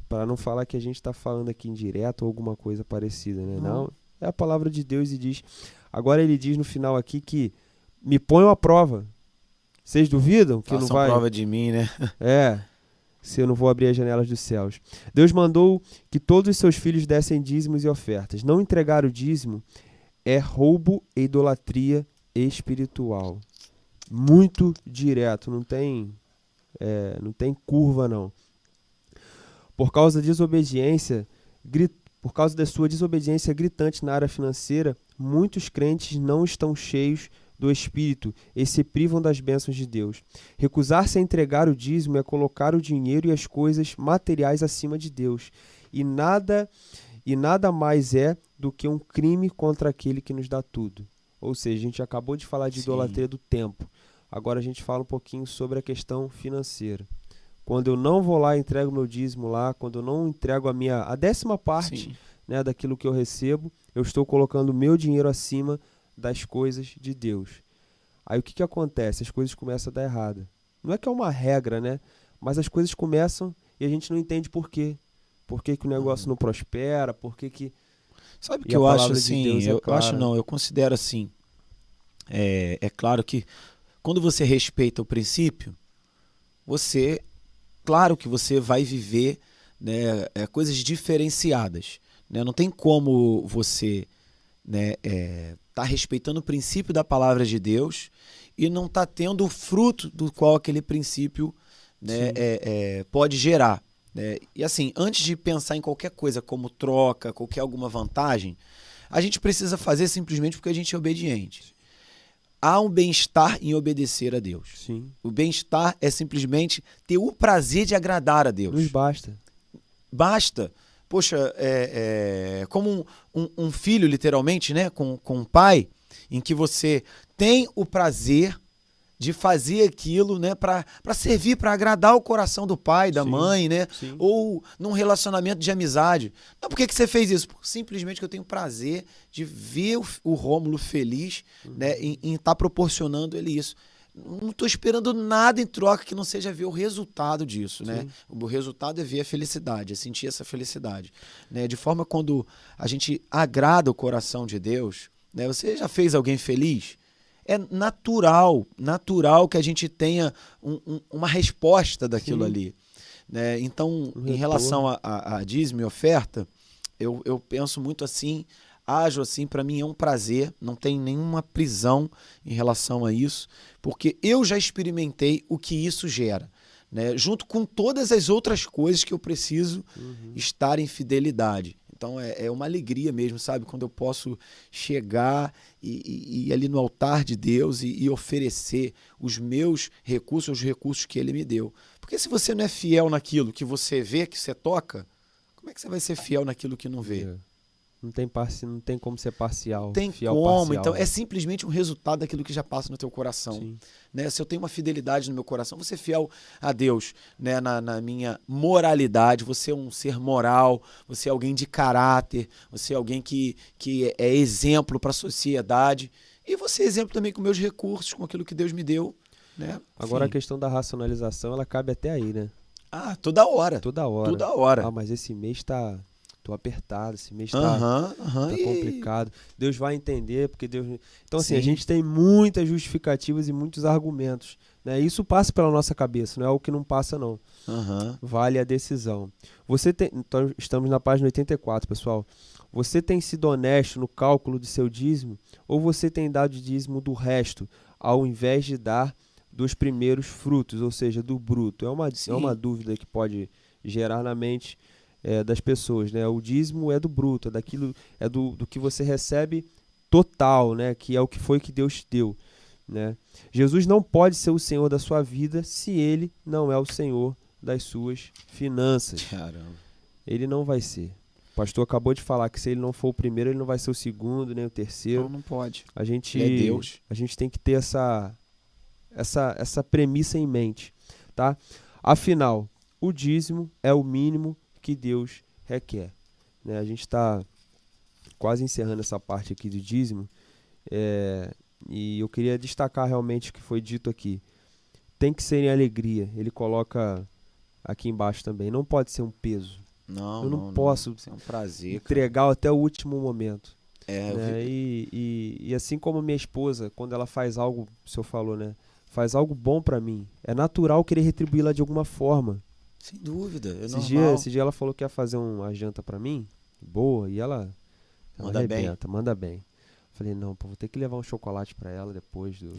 Para não falar que a gente está falando aqui em direto ou alguma coisa parecida, né? Uhum. Não, é a palavra de Deus e diz. Agora ele diz no final aqui que me ponham à prova. Vocês duvidam que Façam não vai? prova de mim, né? É se eu não vou abrir as janelas dos céus. Deus mandou que todos os seus filhos dessem dízimos e ofertas. Não entregar o dízimo é roubo e idolatria espiritual. Muito direto, não tem, é, não tem curva não. Por causa da desobediência, por causa da sua desobediência gritante na área financeira, muitos crentes não estão cheios do Espírito e se privam das bênçãos de Deus. Recusar-se a entregar o dízimo é colocar o dinheiro e as coisas materiais acima de Deus. E nada e nada mais é do que um crime contra aquele que nos dá tudo. Ou seja, a gente acabou de falar de Sim. idolatria do tempo. Agora a gente fala um pouquinho sobre a questão financeira. Quando eu não vou lá e entrego meu dízimo lá, quando eu não entrego a minha a décima parte né, daquilo que eu recebo, eu estou colocando o meu dinheiro acima das coisas de Deus. Aí o que, que acontece? As coisas começam a dar errado. Não é que é uma regra, né? Mas as coisas começam e a gente não entende por quê. Por que, que o negócio uhum. não prospera, por que que... Sabe o que eu acho assim? De é eu, eu, acho não, eu considero assim. É, é claro que quando você respeita o princípio, você, claro que você vai viver né, é, coisas diferenciadas. Né? Não tem como você né, é, tá respeitando o princípio da palavra de Deus e não está tendo o fruto do qual aquele princípio né, é, é, pode gerar. Né? E assim, antes de pensar em qualquer coisa como troca, qualquer alguma vantagem, a gente precisa fazer simplesmente porque a gente é obediente. Há um bem-estar em obedecer a Deus. Sim. O bem-estar é simplesmente ter o prazer de agradar a Deus. Nos basta. Basta poxa, é, é, como um, um, um, filho, literalmente, né? Com, com um pai, em que você tem o prazer de fazer aquilo, né, para servir, para agradar o coração do pai, da sim, mãe, né? Sim. Ou num relacionamento de amizade. Não, por que, que você fez isso? Simplesmente que eu tenho prazer de ver o, o Rômulo feliz, uhum. né, em estar tá proporcionando ele isso não estou esperando nada em troca que não seja ver o resultado disso, né? Sim. O resultado é ver a felicidade, é sentir essa felicidade, né? De forma quando a gente agrada o coração de Deus, né? Você já fez alguém feliz? É natural, natural que a gente tenha um, um, uma resposta daquilo Sim. ali, né? Então, em relação a, a, a dízimo e oferta, eu, eu penso muito assim, ajo assim, para mim é um prazer, não tem nenhuma prisão em relação a isso, porque eu já experimentei o que isso gera. Né? Junto com todas as outras coisas que eu preciso uhum. estar em fidelidade. Então é, é uma alegria mesmo, sabe? Quando eu posso chegar e, e, e ali no altar de Deus e, e, oferecer os meus recursos, os recursos que Ele me deu. Porque se você não é fiel naquilo que você vê, que você toca, como é que você vai ser fiel naquilo que não vê? É. Não tem, parci... não tem como ser parcial. Tem como, parcial, então é simplesmente um resultado daquilo que já passa no teu coração. Né? Se eu tenho uma fidelidade no meu coração, você fiel a Deus né? na, na minha moralidade, você é um ser moral, você é alguém de caráter, você é alguém que, que é exemplo para a sociedade. E você é exemplo também com meus recursos, com aquilo que Deus me deu. Né? Agora a questão da racionalização, ela cabe até aí, né? Ah, toda hora. Toda hora. Toda hora. Ah, mas esse mês está tô apertado, esse mês tá, uhum, uhum, tá complicado. Deus vai entender, porque Deus. Então, assim, Sim. a gente tem muitas justificativas e muitos argumentos. Né? Isso passa pela nossa cabeça, não é o que não passa, não. Uhum. Vale a decisão. Você tem. Então, estamos na página 84, pessoal. Você tem sido honesto no cálculo de seu dízimo ou você tem dado dízimo do resto, ao invés de dar dos primeiros frutos, ou seja, do bruto? É uma, é uma dúvida que pode gerar na mente é, das pessoas, né? O dízimo é do bruto, é daquilo, é do, do que você recebe total, né? Que é o que foi que Deus te deu, né? Jesus não pode ser o Senhor da sua vida se Ele não é o Senhor das suas finanças. Caramba. Ele não vai ser. O pastor acabou de falar que se ele não for o primeiro, ele não vai ser o segundo nem o terceiro. Não, não pode. A gente, ele é Deus. A gente tem que ter essa, essa, essa premissa em mente, tá? Afinal, o dízimo é o mínimo que Deus requer. Né? A gente está quase encerrando essa parte aqui do dízimo é, e eu queria destacar realmente o que foi dito aqui. Tem que ser em alegria. Ele coloca aqui embaixo também. Não pode ser um peso. Não, eu não, não posso não. É um prazer, entregar cara. até o último momento. É, né? e, e, e, assim como minha esposa, quando ela faz algo, o senhor falou, né? Faz algo bom para mim. É natural querer retribuí-la de alguma forma. Sem dúvida. É esse, dia, esse dia ela falou que ia fazer uma janta para mim, boa, e ela, ela manda arrebenta, bem. manda bem. Falei, não, pô, vou ter que levar um chocolate para ela depois do.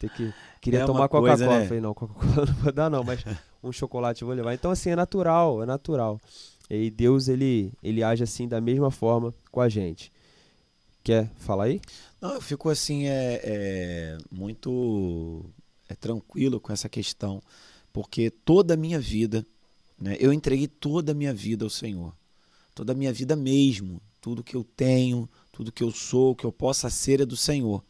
Ter que, queria é tomar Coca-Cola. Né? Falei, não, Coca-Cola não vou dar, não, mas um chocolate eu vou levar. Então, assim, é natural, é natural. E Deus, ele, ele age assim da mesma forma com a gente. Quer falar aí? Não, eu fico assim, é, é muito é, tranquilo com essa questão porque toda a minha vida, né, eu entreguei toda a minha vida ao Senhor. Toda a minha vida mesmo. Tudo que eu tenho, tudo que eu sou, que eu possa ser é do Senhor.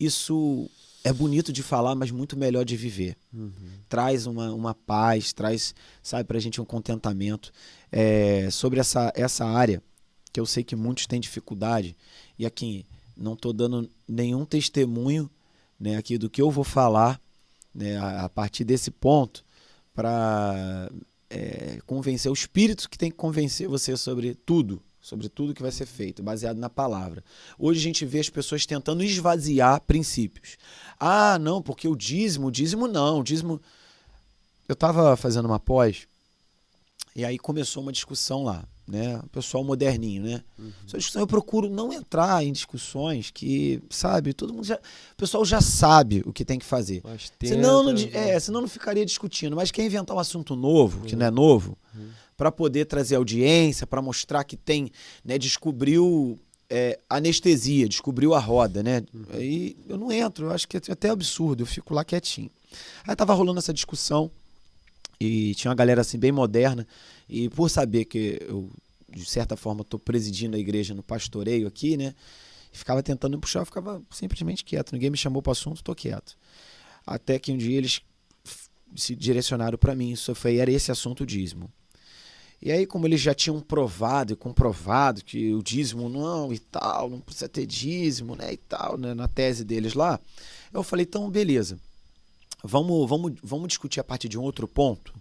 Isso é bonito de falar, mas muito melhor de viver. Uhum. Traz uma, uma paz, traz, sabe, pra gente um contentamento. É, sobre essa, essa área, que eu sei que muitos têm dificuldade, e aqui não estou dando nenhum testemunho né, aqui do que eu vou falar, né, a, partir desse ponto para é, convencer o espírito que tem que convencer você sobre tudo, sobre tudo que vai ser feito, baseado na palavra. Hoje a gente vê as pessoas tentando esvaziar princípios. Ah, não, porque o dízimo, o dízimo não, o dízimo. Eu estava fazendo uma pós e aí começou uma discussão lá né? O pessoal moderninho, né? Uhum. Discussão eu procuro não entrar em discussões que, sabe, todo mundo já, o pessoal já sabe o que tem que fazer. Mas tenta, senão não, né? é, senão não ficaria discutindo. Mas quer inventar um assunto novo, uhum. que não é novo, uhum. para poder trazer audiência, para mostrar que tem, né, descobriu é, anestesia, descobriu a roda, né? Uhum. Aí eu não entro, eu acho que é até absurdo, eu fico lá quietinho. Aí tava rolando essa discussão e tinha uma galera assim bem moderna e por saber que eu, de certa forma, estou presidindo a igreja no pastoreio aqui, né? Ficava tentando me puxar, eu ficava simplesmente quieto. Ninguém me chamou para o assunto, estou quieto. Até que um dia eles se direcionaram para mim. Isso foi, era esse assunto dízimo. E aí, como eles já tinham provado e comprovado que o dízimo não e tal, não precisa ter dízimo, né? E tal, né, na tese deles lá, eu falei, então, beleza. Vamos, vamos, vamos discutir a partir de um outro ponto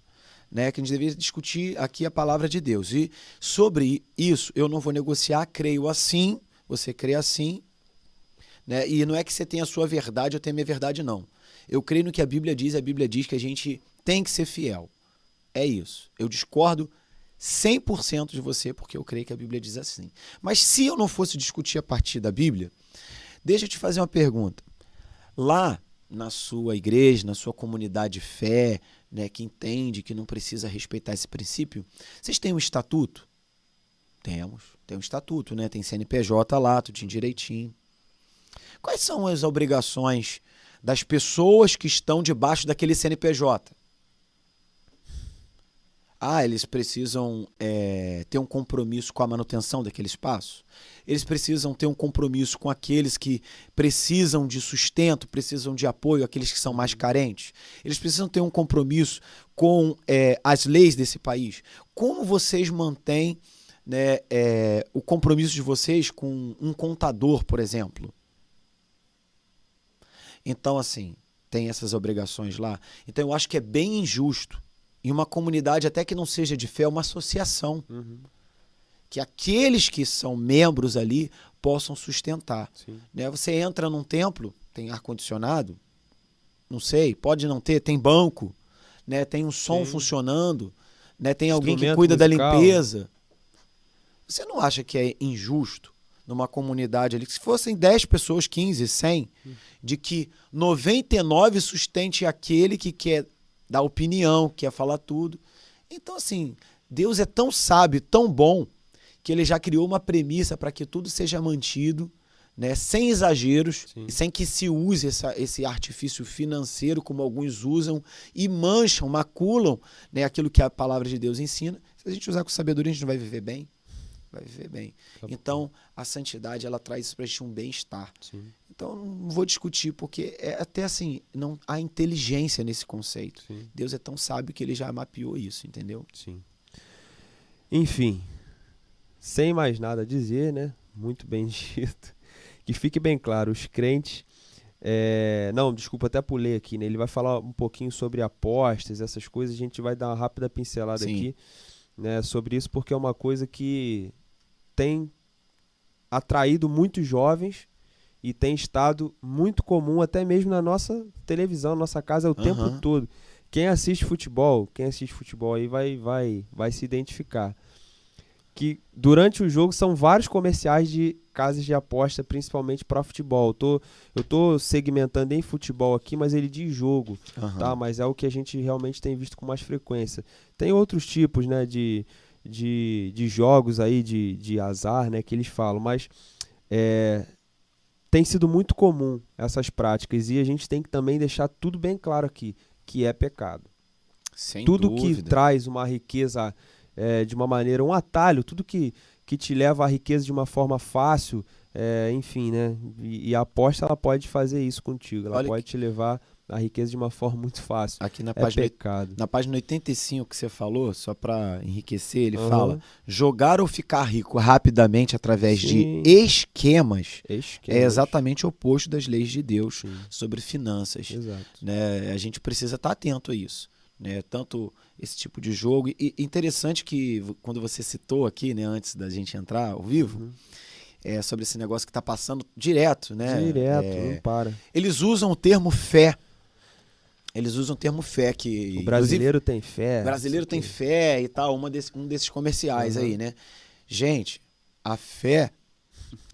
né, que a gente deveria discutir aqui a palavra de Deus. E sobre isso, eu não vou negociar, creio assim, você crê assim, né? E não é que você tem a sua verdade, eu tenho a minha verdade, não. Eu creio no que a Bíblia diz, a Bíblia diz que a gente tem que ser fiel. É isso. Eu discordo 100% de você, porque eu creio que a Bíblia diz assim. Mas se eu não fosse discutir a partir da Bíblia, deixa eu te fazer uma pergunta. Lá na sua igreja, na sua comunidade de fé, né, que entende que não precisa respeitar esse princípio, vocês têm um estatuto? Temos. Tem um estatuto, né? Tem CNPJ lá, tudo direitinho. Quais são as obrigações das pessoas que estão debaixo daquele CNPJ? Ah, eles precisam é, ter um compromisso com a manutenção daquele espaço. Eles precisam ter um compromisso com aqueles que precisam de sustento, precisam de apoio, aqueles que são mais carentes. Eles precisam ter um compromisso com é, as leis desse país. Como vocês mantêm né, é, o compromisso de vocês com um contador, por exemplo? Então, assim, tem essas obrigações lá. Então, eu acho que é bem injusto em uma comunidade, até que não seja de fé, é uma associação. Uhum. Que aqueles que são membros ali possam sustentar. Né? Você entra num templo, tem ar-condicionado, não sei, pode não ter, tem banco, né? tem um som Sim. funcionando, né? tem alguém que cuida musical. da limpeza. Você não acha que é injusto numa comunidade ali, que se fossem 10 pessoas, 15, 100, hum. de que 99 sustente aquele que quer dar opinião, quer falar tudo. Então, assim, Deus é tão sábio, tão bom, que ele já criou uma premissa para que tudo seja mantido, né, sem exageros, Sim. sem que se use essa, esse artifício financeiro como alguns usam e mancham, maculam né, aquilo que a palavra de Deus ensina. Se a gente usar com sabedoria, a gente não vai viver bem vai viver bem. Tá então, a santidade ela traz para a gente um bem-estar. Então, não vou discutir porque é até assim, não há inteligência nesse conceito. Sim. Deus é tão sábio que ele já mapeou isso, entendeu? Sim. Enfim, sem mais nada a dizer, né? Muito bem dito. Que fique bem claro, os crentes é... Não, desculpa, até pulei aqui, né? Ele vai falar um pouquinho sobre apostas, essas coisas. A gente vai dar uma rápida pincelada Sim. aqui né, sobre isso, porque é uma coisa que tem atraído muitos jovens e tem estado muito comum até mesmo na nossa televisão, na nossa casa o uhum. tempo todo. Quem assiste futebol, quem assiste futebol aí vai vai vai se identificar que durante o jogo são vários comerciais de casas de aposta, principalmente para futebol. Eu tô, eu tô segmentando em futebol aqui, mas ele diz jogo, uhum. tá? Mas é o que a gente realmente tem visto com mais frequência. Tem outros tipos, né, de, de, de jogos aí, de, de azar, né, que eles falam, mas é, tem sido muito comum essas práticas e a gente tem que também deixar tudo bem claro aqui, que é pecado. Sem tudo dúvida. que traz uma riqueza é, de uma maneira, um atalho, tudo que, que te leva à riqueza de uma forma fácil, é, enfim, né? E, e, a aposta ela pode fazer isso contigo, ela Olha pode que... te levar à riqueza de uma forma muito fácil. Aqui na é página, pecado. na página 85 que você falou, só para enriquecer, ele uhum. fala: jogar ou ficar rico rapidamente através Sim. de esquemas, esquemas, é exatamente o oposto das leis de Deus Sim. sobre finanças. Exato. Né? A gente precisa estar atento a isso né? Tanto esse tipo de jogo. E interessante que quando você citou aqui, né, antes da gente entrar ao vivo, uhum. é sobre esse negócio que está passando direto, né? Direto, é, não para. Eles usam o termo fé. Eles usam o termo fé que o brasileiro tem fé. O brasileiro tem que... fé e tal, uma desse, um desses comerciais uhum. aí, né? Gente, a fé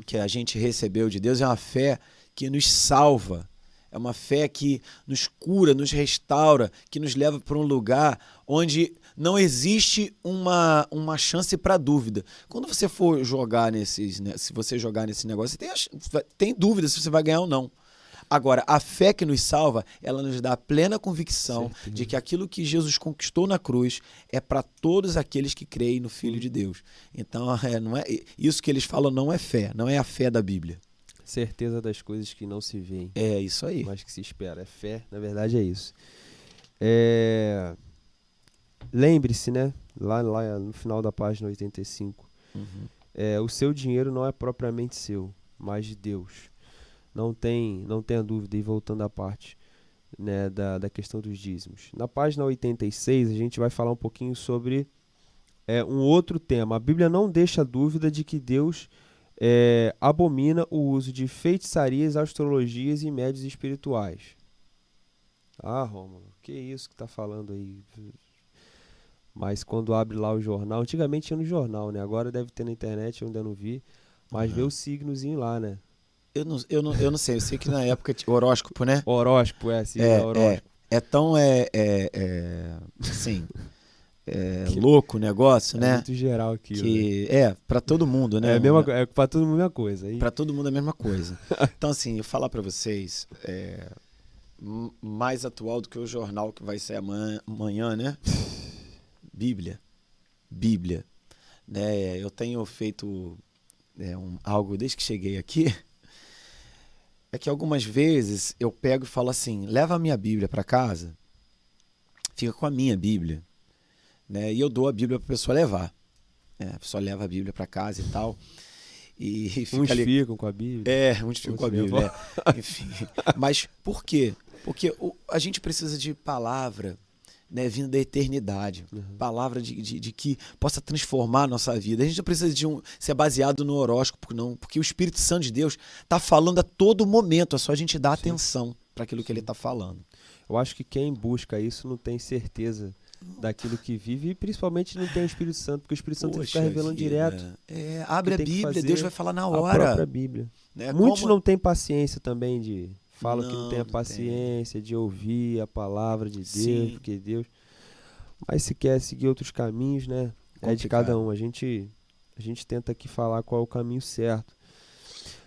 que a gente recebeu de Deus é uma fé que nos salva é uma fé que nos cura, nos restaura, que nos leva para um lugar onde não existe uma, uma chance para dúvida. Quando você for jogar nesses, né, se você jogar nesse negócio, você tem, tem dúvida se você vai ganhar ou não. Agora, a fé que nos salva, ela nos dá a plena convicção Certo. de que aquilo que Jesus conquistou na cruz é para todos aqueles que creem no Filho de Deus. Então, é, não é, isso que eles falam não é fé, não é a fé da Bíblia certeza das coisas que não se veem. É isso aí. Mas que se espera. É fé, na verdade é isso. É... Lembre-se, né? Lá, lá no final da página 85. Uhum. É, o seu dinheiro não é propriamente seu, mas de Deus. Não tem, não tenha dúvida. E voltando à parte né, da, da questão dos dízimos. Na página 86, a gente vai falar um pouquinho sobre é, um outro tema. A Bíblia não deixa dúvida de que Deus é, abomina o uso de feitiçarias, astrologias e médios espirituais. Ah, Rômulo, que isso que tá falando aí? Mas quando abre lá o jornal, antigamente tinha no jornal, né? Agora deve ter na internet, eu ainda não vi. Mas uhum. vê o signozinho lá, né? Eu não, eu, não, eu não sei, eu sei que na época horóscopo, né? Horóscopo, é, sim, é, é horóscopo. É, é tão, é, é, é assim, é, louco o negócio, é né? muito geral aqui. Que é para todo mundo, né? É, mesma, é para todo mundo a mesma coisa. E... Para todo mundo a mesma coisa. então assim, eu falar para vocês, é, mais atual do que o jornal que vai ser amanhã, amanhã né? Bíblia, Bíblia, né? Eu tenho feito é, um, algo desde que cheguei aqui. É que algumas vezes eu pego e falo assim: leva a minha Bíblia para casa, fica com a minha Bíblia né? E eu dou a Bíblia para a pessoa levar. É, a pessoa leva a Bíblia para casa e tal. E fica uns ali... ficam com a Bíblia. É, uns ficam com a Bíblia. É. Enfim. Mas por quê? Porque a gente precisa de palavra né, vindo da eternidade. Uhum. Palavra de, de, de, que possa transformar a nossa vida. A gente não precisa de um, ser baseado no horóscopo, não, porque o Espírito Santo de Deus está falando a todo momento. É só a gente dar Sim. atenção para aquilo Sim. que ele está falando. Eu acho que quem busca isso não tem certeza daquilo que vive e principalmente não tem o Espírito Santo, porque o Espírito Santo Poxa fica revelando vida. direto. É, abre a Bíblia, Deus vai falar na hora. A própria Bíblia. Né? Muitos Como... não têm paciência também de. Falam que não tem a paciência tem. de ouvir a palavra de Deus, Sim. porque Deus. Mas se quer seguir outros caminhos, né? Complicado. É de cada um. A gente, a gente tenta aqui falar qual é o caminho certo.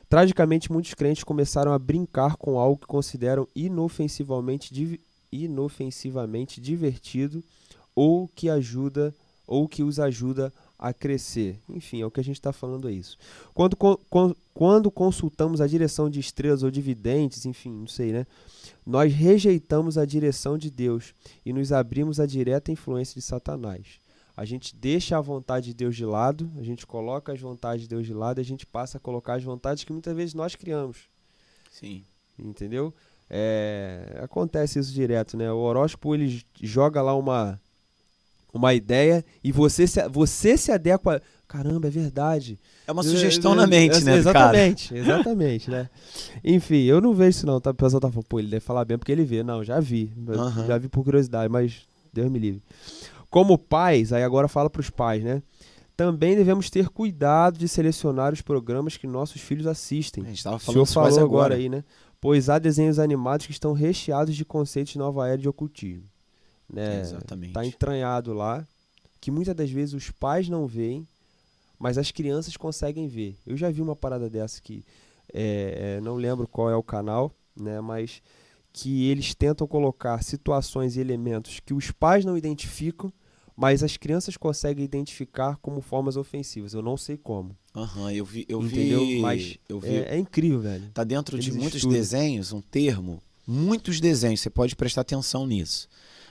Tragicamente, muitos crentes começaram a brincar com algo que consideram inofensivamente, inofensivamente divertido ou que ajuda ou que os ajuda a crescer. Enfim, é o que a gente está falando é isso. Quando, quando consultamos a direção de estrelas ou de videntes, enfim, não sei, né? Nós rejeitamos a direção de Deus e nos abrimos à direta influência de Satanás. A gente deixa a vontade de Deus de lado, a gente coloca as vontades de Deus de lado e a gente passa a colocar as vontades que muitas vezes nós criamos. Sim. Entendeu? É, acontece isso direto, né? O horóscopo ele joga lá uma uma ideia e você se, você se adequa. Caramba, é verdade. É uma sugestão na mente, né? Exatamente, cara? exatamente, né? Enfim, eu não vejo isso não. Tá, o pessoal tá falando, pô, ele deve falar bem porque ele vê. Não, já vi. Uhum. Já vi por curiosidade, mas Deus me livre. Como pais, aí agora fala para os pais, né? Também devemos ter cuidado de selecionar os programas que nossos filhos assistem. A gente estava falando o senhor falou agora aí, né? Pois há desenhos animados que estão recheados de conceitos de nova era de ocultismo né? Exatamente. Tá entranhado lá, que muitas das vezes os pais não veem, mas as crianças conseguem ver. Eu já vi uma parada dessa que é, é, não lembro qual é o canal, né? Mas que eles tentam colocar situações e elementos que os pais não identificam, mas as crianças conseguem identificar como formas ofensivas. Eu não sei como. Aham, uhum, eu vi, eu Entendeu? vi, mas eu vi. É, é incrível, velho. Tá dentro Eles de muitos estudam. desenhos um termo, muitos desenhos. Você pode prestar atenção nisso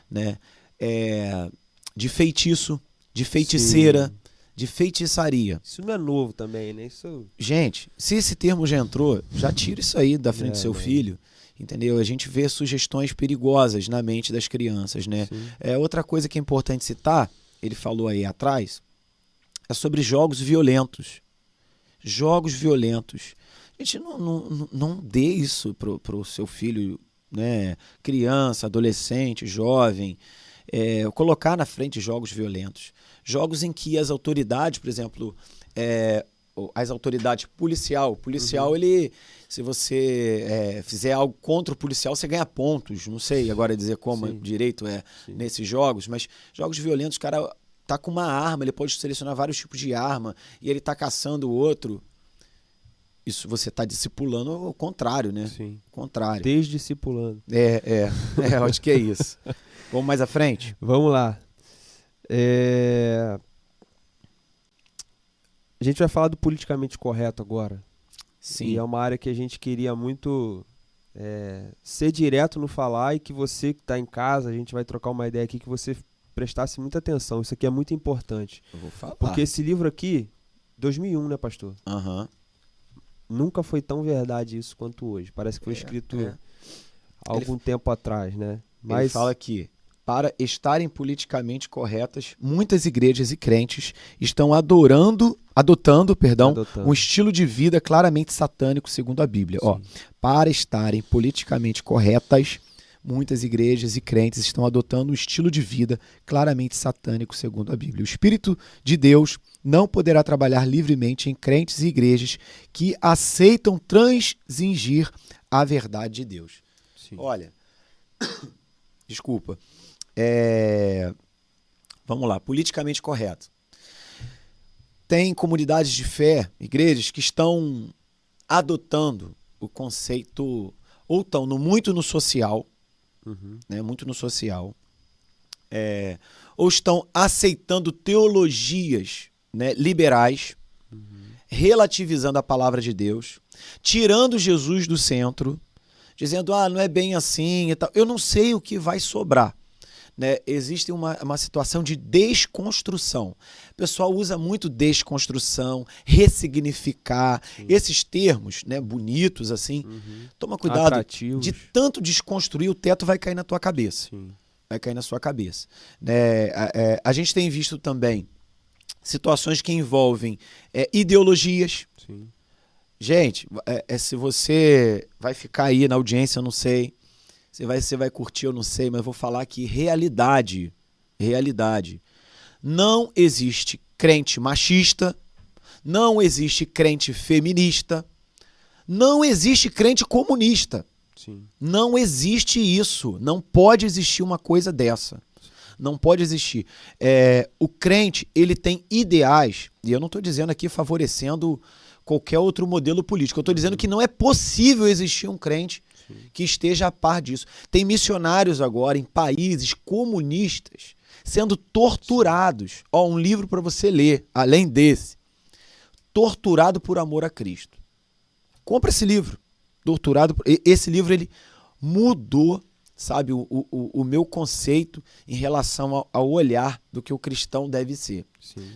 né? É, de feitiço, de feiticeira, Sim. de feitiçaria. Isso não é novo também, né? Isso... Gente, se esse termo já entrou, já tira isso aí da frente é, do seu filho. Entendeu? A gente vê sugestões perigosas na mente das crianças, né? É outra coisa que é importante citar, ele falou aí atrás, é sobre jogos violentos. Jogos violentos. A gente não, não, não dê isso pro, pro seu filho né, criança, adolescente, jovem, é, colocar na frente jogos violentos. Jogos em que as autoridades, por exemplo, é, as autoridades policial, o policial, uhum. ele, se você é, fizer algo contra o policial, você ganha pontos. Não sei agora dizer como Sim. direito é Sim. nesses jogos, mas jogos violentos, o cara tá com uma arma, ele pode selecionar vários tipos de arma e ele tá caçando o outro isso você está discipulando o contrário, né? Sim. O contrário. Desdiscipulando. É, é. é acho que é isso. Vamos mais à frente? Vamos lá. É... A gente vai falar do politicamente correto agora. Sim. E é uma área que a gente queria muito é, ser direto no falar e que você que está em casa, a gente vai trocar uma ideia aqui, que você prestasse muita atenção. Isso aqui é muito importante. Eu vou falar. Porque esse livro aqui, 2001, né, pastor? Aham. Uhum nunca foi tão verdade isso quanto hoje. Parece que foi é, escrito é. há algum ele, tempo atrás, né? Mas ele fala que para estarem politicamente corretas, muitas igrejas e crentes estão adorando, adotando, perdão, adotando. um estilo de vida claramente satânico segundo a Bíblia. Ó, para estarem politicamente corretas, muitas igrejas e crentes estão adotando um estilo de vida claramente satânico segundo a Bíblia. O espírito de Deus não poderá trabalhar livremente em crentes e igrejas que aceitam transingir a verdade de Deus. Sim. Olha, desculpa. É... Vamos lá, politicamente correto. Tem comunidades de fé, igrejas, que estão adotando o conceito, ou estão no, muito no social, uhum. né, muito no social, é, ou estão aceitando teologias né, liberais, uhum. relativizando a palavra de Deus, tirando Jesus do centro, dizendo, ah, não é bem assim e tal. Eu não sei o que vai sobrar. Né? Existe uma, uma situação de desconstrução. O pessoal usa muito desconstrução, ressignificar, Sim. esses termos né, bonitos assim. Uhum. Toma cuidado. Atrativos. De tanto desconstruir, o teto vai cair na tua cabeça. Sim. Vai cair na sua cabeça. Né? A, é, a gente tem visto também situações que envolvem é, ideologias. Sim. Gente, é, é, se você vai ficar aí na audiência, eu não sei. Você vai, você vai curtir, eu não sei, mas eu vou falar aqui realidade. Realidade. Não existe crente machista, não existe crente feminista, não existe crente comunista. Sim. Não existe isso. Não pode existir uma coisa dessa. Não pode existir. É, o crente, ele tem ideais, e eu não estou dizendo aqui favorecendo qualquer outro modelo político. Eu estou dizendo que não é possível existir um crente Sim. que esteja a par disso. Tem missionários agora em países comunistas sendo torturados. Ó, um livro para você ler, além desse. Torturado por amor a Cristo. Compra esse livro. Torturado. Esse livro ele mudou, sabe, o, o, o meu conceito em relação ao, ao olhar do que o cristão deve ser.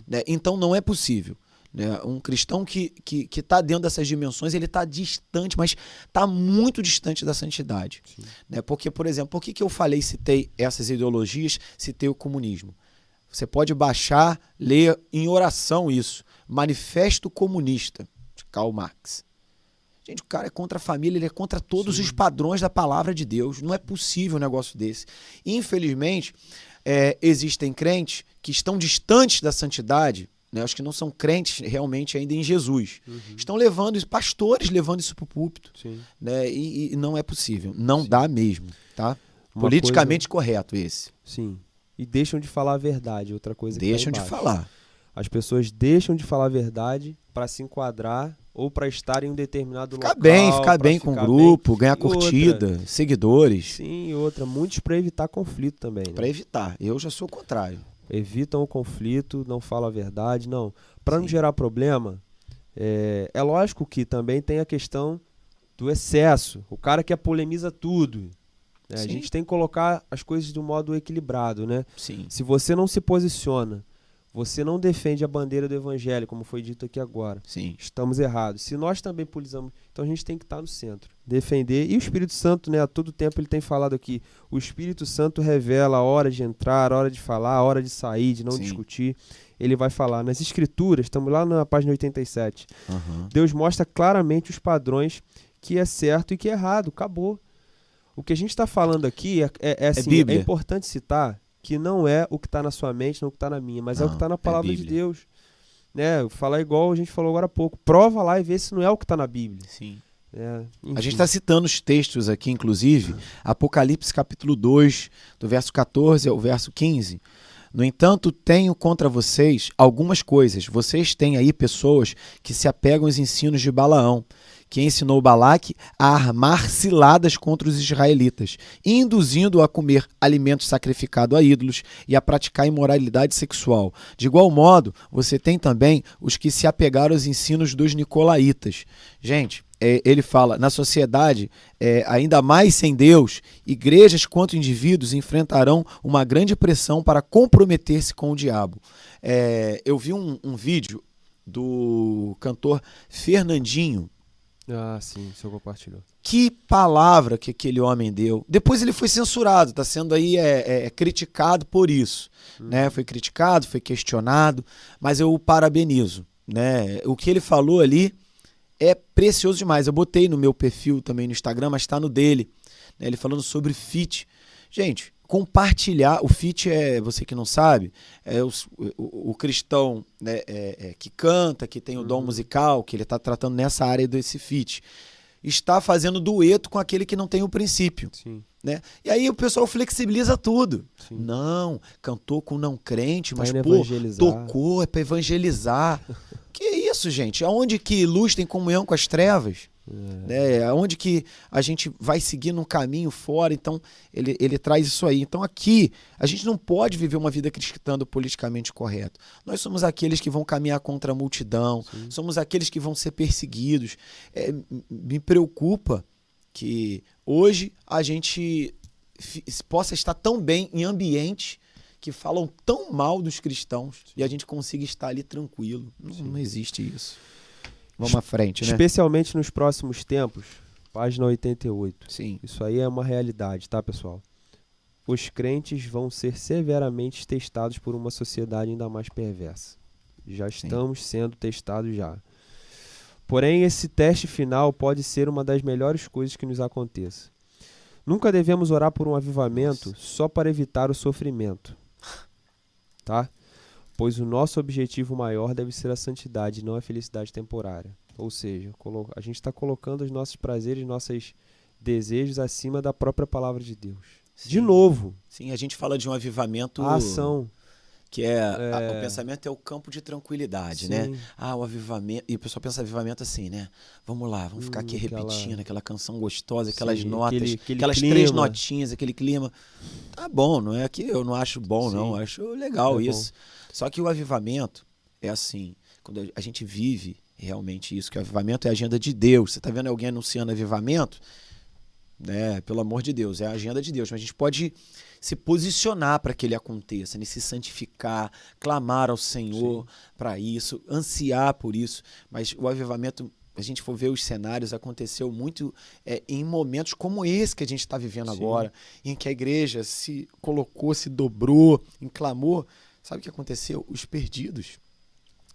Né? Então não é possível né? Um cristão que está que, que tá dentro dessas dimensões, ele está distante, mas está muito distante da santidade. Né? Porque, por exemplo, por que, que eu falei, citei essas ideologias, citei o comunismo? Você pode baixar, ler em oração isso. Manifesto Comunista, de Karl Marx. Gente, o cara é contra a família, ele é contra todos Sim. os padrões da palavra de Deus. Não é possível um negócio desse. Infelizmente, é, existem crentes que estão distantes da santidade, né? Acho que não são crentes realmente ainda em Jesus. Uhum. Estão levando isso, pastores levando isso para o púlpito. Né? E, e, não é possível. Não Sim. dá mesmo. Tá? Politicamente coisa... correto esse. Sim. E deixam de falar a verdade. Outra coisa que tá Deixam de falar. As pessoas deixam de falar a verdade para se enquadrar ou para estar em um determinado ficar local. Bem, ficar bem com o grupo, bem. ganhar e curtida, outra, seguidores. Sim, e outra. Muitos para evitar conflito também. Né? Para evitar. Eu já sou o contrário evitam o conflito, não falam a verdade, não. Para não gerar problema, é, é lógico que também tem a questão do excesso. O cara que polemiza tudo. Né? A gente tem que colocar as coisas de um modo equilibrado, né? Sim. Se você não se posiciona você não defende a bandeira do evangelho, como foi dito aqui agora. Sim. Estamos errados. Se nós também pulizamos, então a gente tem que estar no centro, defender. E o Espírito Santo, né, a todo tempo ele tem falado aqui, o Espírito Santo revela a hora de entrar, a hora de falar, a hora de sair, de não Sim. discutir. Ele vai falar nas escrituras, estamos lá na página 87. Uhum. Deus mostra claramente os padrões que é certo e que é errado, acabou. O que a gente está falando aqui é, é, é, assim, é, é importante citar que não é o que está na sua mente, não o que está na minha, mas não, é o que está na é palavra é de Deus. Né? Falar igual a gente falou agora há pouco. Prova lá e vê se não é o que está na Bíblia. Sim. É, a gente está citando os textos aqui, inclusive, Apocalipse capítulo 2, do verso 14 ao verso 15. No entanto, tenho contra vocês algumas coisas. Vocês têm aí pessoas que se apegam aos ensinos de Balaão, que ensinou Balaque a armar ciladas contra os israelitas, induzindo-o a comer alimentos sacrificados a ídolos e a praticar imoralidade sexual. De igual modo, você tem também os que se apegaram aos ensinos dos nicolaítas. Gente, é, ele fala, na sociedade, é, ainda mais sem Deus, igrejas quanto indivíduos enfrentarão uma grande pressão para comprometer-se com o diabo. É, eu vi um, um vídeo do cantor Fernandinho, ah, sim, o senhor compartilhou. Que palavra que aquele homem deu. Depois ele foi censurado, está sendo aí é, é, criticado por isso. Hum. Né? Foi criticado, foi questionado, mas eu o parabenizo. Né? O que ele falou ali é precioso demais. Eu botei no meu perfil também no Instagram, mas está no dele. Né? Ele falando sobre fit. Gente, compartilhar. O fit é, você que não sabe, é o, o, o cristão né, é, é, que canta, que tem o dom uhum. musical, que ele está tratando nessa área desse fit. está fazendo dueto com aquele que não tem o princípio. Sim. Né? E aí o pessoal flexibiliza tudo. Sim. Não, cantou com não crente, mas Tá indo pô, evangelizar. tocou, é para evangelizar. que isso, gente? Aonde que luz tem comunhão com as trevas? Né? Aonde que a gente vai seguir num caminho fora? Então, ele, ele traz isso aí. Então, aqui, a gente não pode viver uma vida cristã do politicamente correto. Nós somos aqueles que vão caminhar contra a multidão, somos aqueles que vão ser perseguidos. É, me preocupa que hoje a gente possa estar tão bem em ambientes que falam tão mal dos cristãos e a gente consiga estar ali tranquilo. Não, não existe isso. Vamos à frente, né? Especialmente nos próximos tempos, página 88. Sim. Isso aí é uma realidade, tá, pessoal? Os crentes vão ser severamente testados por uma sociedade ainda mais perversa. Já Sim. estamos sendo testados já. Porém, esse teste final pode ser uma das melhores coisas que nos aconteça. Nunca devemos orar por um avivamento só para evitar o sofrimento. Tá? Pois o nosso objetivo maior deve ser a santidade, não a felicidade temporária. Ou seja, a gente está colocando os nossos prazeres, nossos desejos acima da própria palavra de Deus. De Sim. novo, Sim, a gente fala de um avivamento a ação. que é, a- É. o pensamento é o campo de tranquilidade, Sim. né? Ah, o avivamento. E o pessoal pensa avivamento assim, né? Vamos lá, vamos ficar Hum, aqui aquela- repetindo aquela canção gostosa, aquelas Sim, notas, aquele- aquele aquelas três clima. notinhas, aquele clima. Tá bom, não é que eu não acho bom, Sim. não. Eu acho legal É bom. Só que o avivamento é assim, quando a gente vive realmente isso, que o avivamento é a agenda de Deus. Você tá vendo alguém anunciando avivamento? né? Pelo amor de Deus, é a agenda de Deus. Mas a gente pode se posicionar para que ele aconteça, né? se santificar, clamar ao Senhor para isso, ansiar por isso. Mas o avivamento, a gente for ver os cenários, aconteceu muito é, em momentos como esse que a gente está vivendo Sim. agora, em que a igreja se colocou, se dobrou, em clamor. Sabe o que aconteceu? Os perdidos.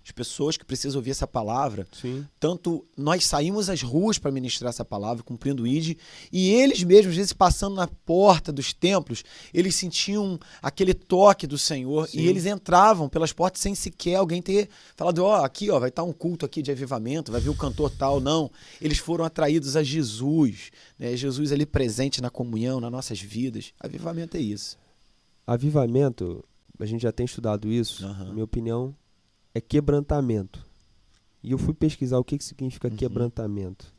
As pessoas que precisam ouvir essa palavra, Sim. tanto nós saímos às ruas para ministrar essa palavra, cumprindo o ID, e eles mesmos, às vezes, passando na porta dos templos, eles sentiam aquele toque do Senhor Sim. e eles entravam pelas portas sem sequer alguém ter falado, ó, aqui, ó, vai estar um culto aqui de avivamento, vai vir o cantor tal, não. Eles foram atraídos a Jesus, né? Jesus ali presente na comunhão, nas nossas vidas. Avivamento é isso. Avivamento, a gente já tem estudado isso. Na minha opinião, é quebrantamento. E eu fui pesquisar o que, que significa Uhum. quebrantamento.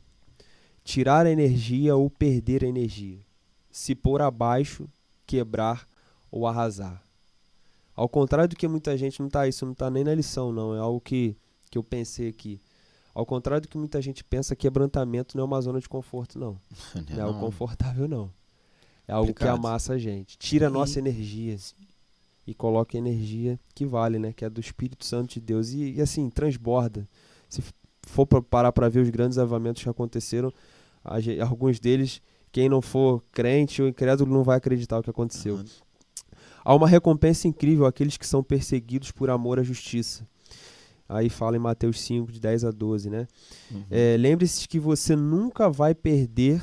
Tirar a energia ou perder a energia. Se pôr abaixo, quebrar ou arrasar. Ao contrário do que muita gente não tá isso, não tá nem na lição, não. É algo que, que eu pensei aqui. Ao contrário do que muita gente pensa, quebrantamento não é uma zona de conforto, não. Não é algo confortável, não. É algo que amassa a gente. Tira a nossa energia e coloca a energia que vale, né? Que é do Espírito Santo de Deus. E, e, assim, transborda. Se for pra parar para ver os grandes avivamentos que aconteceram, alguns deles, quem não for crente ou incrédulo não vai acreditar o que aconteceu. Aham. Há uma recompensa incrível àqueles que são perseguidos por amor à justiça. Aí fala em Mateus 5, de 10 a 12, né? Uhum. É, Lembre-se que você nunca vai perder,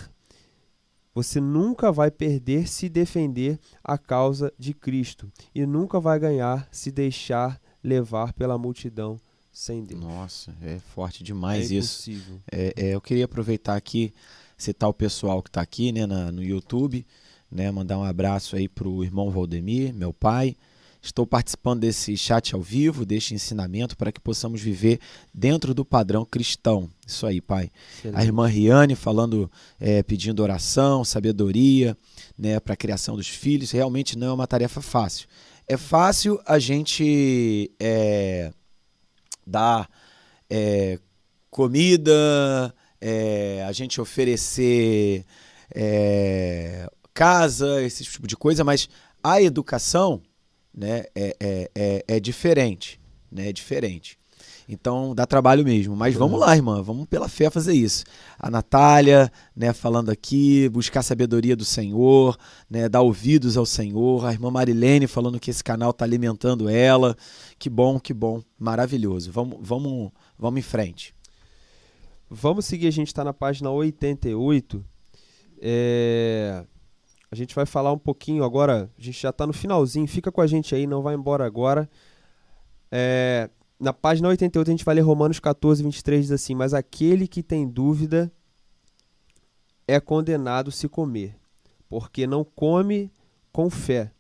você nunca vai perder se defender a causa de Cristo e nunca vai ganhar se deixar levar pela multidão sem Deus. Nossa, é forte demais é isso. É, é, eu queria aproveitar aqui, citar o pessoal que está aqui né, na- no YouTube, né, mandar um abraço aí para o irmão Valdemir, meu pai. Estou participando desse chat ao vivo, deste ensinamento, para que possamos viver dentro do padrão cristão. Isso aí, pai. Excelente. A irmã Riane falando, é, pedindo oração, sabedoria né, para a criação dos filhos. Realmente não é uma tarefa fácil. É fácil a gente é, dar é, comida, é, a gente oferecer é, casa, esse tipo de coisa, mas a educação né, é, é, é, é diferente. Né, é diferente. Então dá trabalho mesmo. Mas vamos lá, irmã, vamos pela fé fazer isso. A Natália, né, falando aqui, buscar sabedoria do Senhor, né, dar ouvidos ao Senhor. A irmã Marilene falando que esse canal está alimentando ela. Que bom, que bom, maravilhoso. Vamos, vamos, vamos em frente. Vamos seguir, a gente está na página 88. É, A gente vai falar um pouquinho agora, a gente já está no finalzinho, fica com a gente aí, não vai embora agora. É, Na página 88 a gente vai ler Romanos 14, 23, diz assim, mas aquele que tem dúvida, é condenado se comer, porque não come com fé.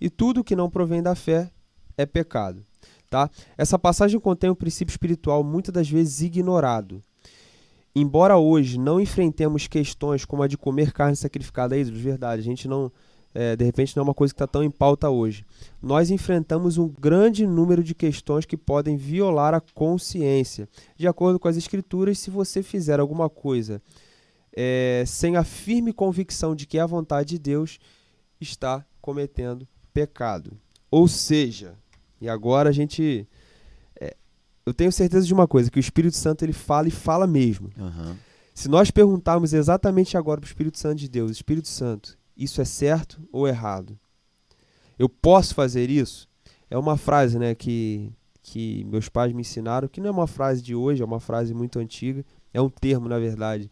E tudo que não provém da fé é pecado. Tá? Essa passagem contém um princípio espiritual muitas das vezes ignorado. Embora hoje não enfrentemos questões como a de comer carne sacrificada a ídolos, verdade, a gente não, é, de repente não é uma coisa que está tão em pauta hoje. Nós enfrentamos um grande número de questões que podem violar a consciência. De acordo com as escrituras, se você fizer alguma coisa é, sem a firme convicção de que é a vontade de Deus, está cometendo pecado. Ou seja, e agora a gente. Eu tenho certeza de uma coisa: que o Espírito Santo ele fala e fala mesmo. Uhum. Se nós perguntarmos exatamente agora para o Espírito Santo de Deus: Espírito Santo, isso é certo ou errado? Eu posso fazer isso? É uma frase né, que, que meus pais me ensinaram, que não é uma frase de hoje, é uma frase muito antiga, é um termo, na verdade,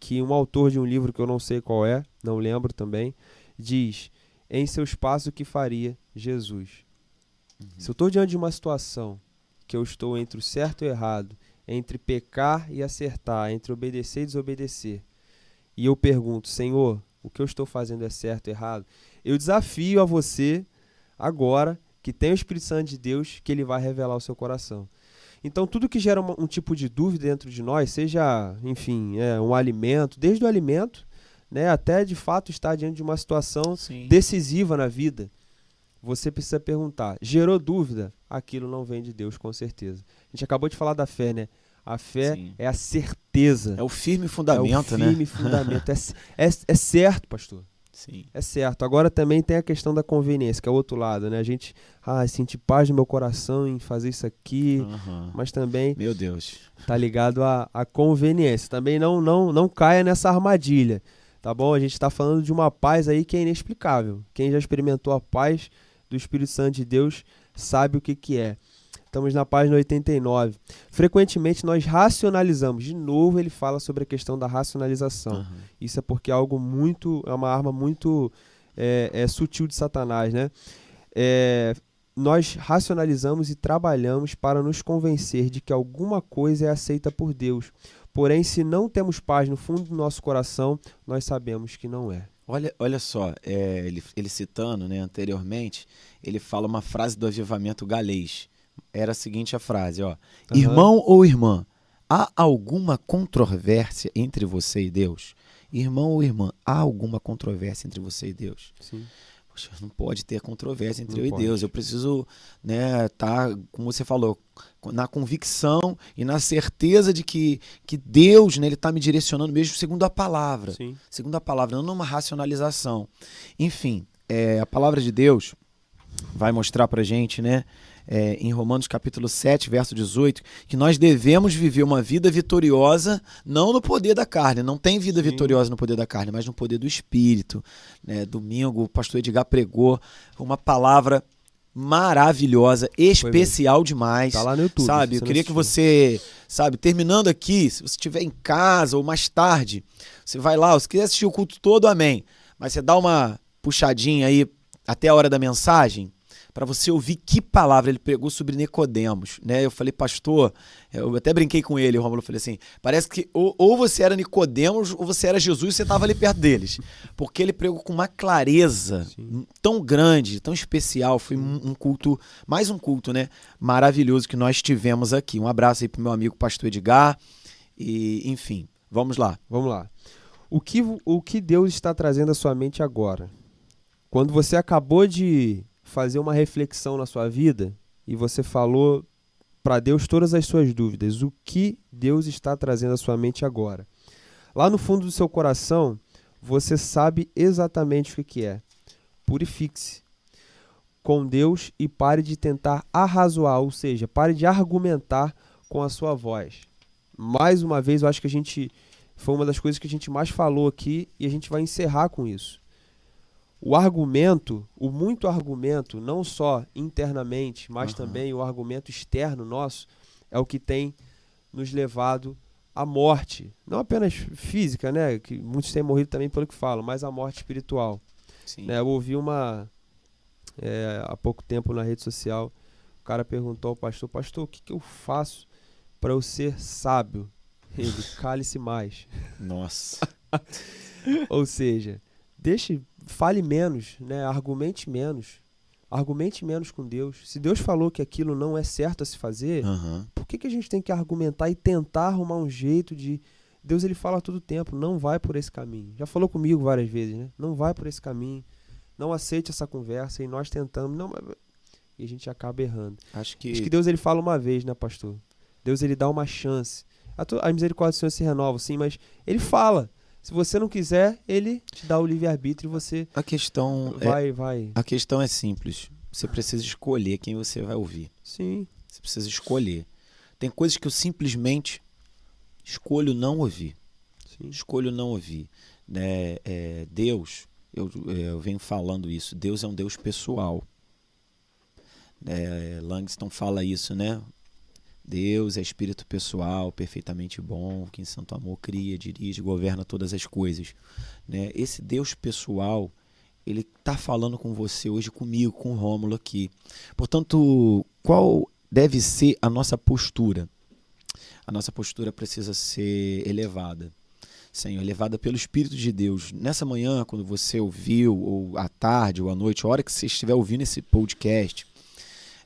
que um autor de um livro que eu não sei qual é, não lembro também, diz: Em seus passos o que faria Jesus? Uhum. Se eu estou diante de uma situação que eu estou entre o certo e o errado, entre pecar e acertar, entre obedecer e desobedecer, e eu pergunto, Senhor, o que eu estou fazendo é certo ou errado? Eu desafio a você, agora, que tem o Espírito Santo de Deus, que ele vai revelar o seu coração. Então, tudo que gera um, um tipo de dúvida dentro de nós, seja, enfim, é, um alimento, desde o alimento, né, até de fato estar diante de uma situação Sim. decisiva na vida você precisa perguntar: gerou dúvida? Aquilo não vem de Deus, com certeza. A gente acabou de falar da fé, né? A fé Sim. é a certeza. É o firme fundamento, né? É o firme né? fundamento. é, é, é certo, pastor. Sim. É certo. Agora também tem a questão da conveniência, que é o outro lado, né? A gente, ah, senti paz no meu coração em fazer isso aqui, uhum. mas também. Meu Deus. Tá ligado à, à conveniência. Também não, não, não caia nessa armadilha, tá bom? A gente está falando de uma paz aí que é inexplicável. Quem já experimentou a paz do Espírito Santo de Deus sabe o que, que é. Estamos na página 89. Frequentemente nós racionalizamos. De novo, ele fala sobre a questão da racionalização. Uhum. Isso é porque é algo muito. É uma arma muito é, é sutil de Satanás, né? É, nós racionalizamos e trabalhamos para nos convencer de que alguma coisa é aceita por Deus. Porém, se não temos paz no fundo do nosso coração, nós sabemos que não é. Olha, olha só, é, ele, ele citando né, anteriormente, ele fala uma frase do avivamento galês. Era a seguinte a frase, ó. Uhum. Irmão ou irmã, há alguma controvérsia entre você e Deus? Irmão ou irmã, há alguma controvérsia entre você e Deus? Sim. Poxa, não pode ter controvérsia entre não eu pode. e Deus. Eu preciso, né, tá, como você falou, na convicção e na certeza de que, que Deus, né, ele está me direcionando mesmo segundo a palavra. Sim. Segundo a palavra, não numa racionalização. Enfim, é, a palavra de Deus vai mostrar para gente, né, é, em Romanos capítulo 7, verso 18, que nós devemos viver uma vida vitoriosa, não no poder da carne, não tem vida Sim. vitoriosa no poder da carne, mas no poder do Espírito. Né? Domingo, o pastor Edgar pregou uma palavra maravilhosa, especial demais. Tá lá no YouTube. Sabe? Eu queria que você, sabe, terminando aqui, se você estiver em casa ou mais tarde, você vai lá, se quiser assistir o culto todo, amém. Mas você dá uma puxadinha aí até a hora da mensagem, para você ouvir que palavra ele pregou sobre Nicodemos, né? Eu falei, pastor, eu até brinquei com ele, o Romulo falei assim, parece que ou, ou você era Nicodemos ou você era Jesus e você estava ali perto deles, porque ele pregou com uma clareza Sim. tão grande, tão especial, foi um, um, culto, mais um culto, né? Maravilhoso que nós tivemos aqui. Um abraço aí pro meu amigo pastor Edgar e, enfim, vamos lá. Vamos lá. O que, o que Deus está trazendo à sua mente agora? Quando você acabou de fazer uma reflexão na sua vida e você falou para Deus todas as suas dúvidas, o que Deus está trazendo à sua mente agora. Lá no fundo do seu coração, você sabe exatamente o que é. Purifique-se com Deus e pare de tentar arrazoar, ou seja, pare de argumentar com a sua voz. Mais uma vez, eu acho que a gente foi uma das coisas que a gente mais falou aqui e a gente vai encerrar com isso o argumento, o muito argumento, não só internamente, mas uhum. também o argumento externo nosso, é o que tem nos levado à morte. Não apenas física, né? Que muitos têm morrido também pelo que falam, mas a morte espiritual. Sim. Né? Eu ouvi uma. É, há pouco tempo na rede social, o cara perguntou ao pastor: Pastor, o que, que eu faço para eu ser sábio? Ele, cale-se mais. Nossa. Ou seja, deixe, fale menos, né? Argumente menos. Argumente menos com Deus. Se Deus falou que aquilo não é certo a se fazer, Aham. por que, que a gente tem que argumentar e tentar arrumar um jeito de. Deus ele fala todo tempo, não vai por esse caminho. Já falou comigo várias vezes, né? Não vai por esse caminho. Não aceite essa conversa e nós tentamos, não, e a gente acaba errando. Acho que. Acho que Deus ele fala uma vez, né, pastor? Deus ele dá uma chance. A, tu- a misericórdia do Senhor se renova, sim, mas ele fala. Se você não quiser, ele te dá o livre-arbítrio e você A questão é, vai, vai. a questão é simples. Você precisa escolher quem você vai ouvir. Sim, Você precisa escolher. Tem coisas que eu simplesmente escolho não ouvir. sim. Escolho não ouvir. Né? É, Deus, eu, eu venho falando isso. Deus é um Deus pessoal. É, Langston fala isso, né? Deus é espírito pessoal, perfeitamente bom, que em santo amor cria, dirige, governa todas as coisas. Né? Esse Deus pessoal, ele está falando com você hoje, comigo, com o Rômulo aqui. Portanto, qual deve ser a nossa postura? A nossa postura precisa ser elevada. Senhor, elevada pelo Espírito de Deus. Nessa manhã, quando você ouviu, ou à tarde, ou à noite, a hora que você estiver ouvindo esse podcast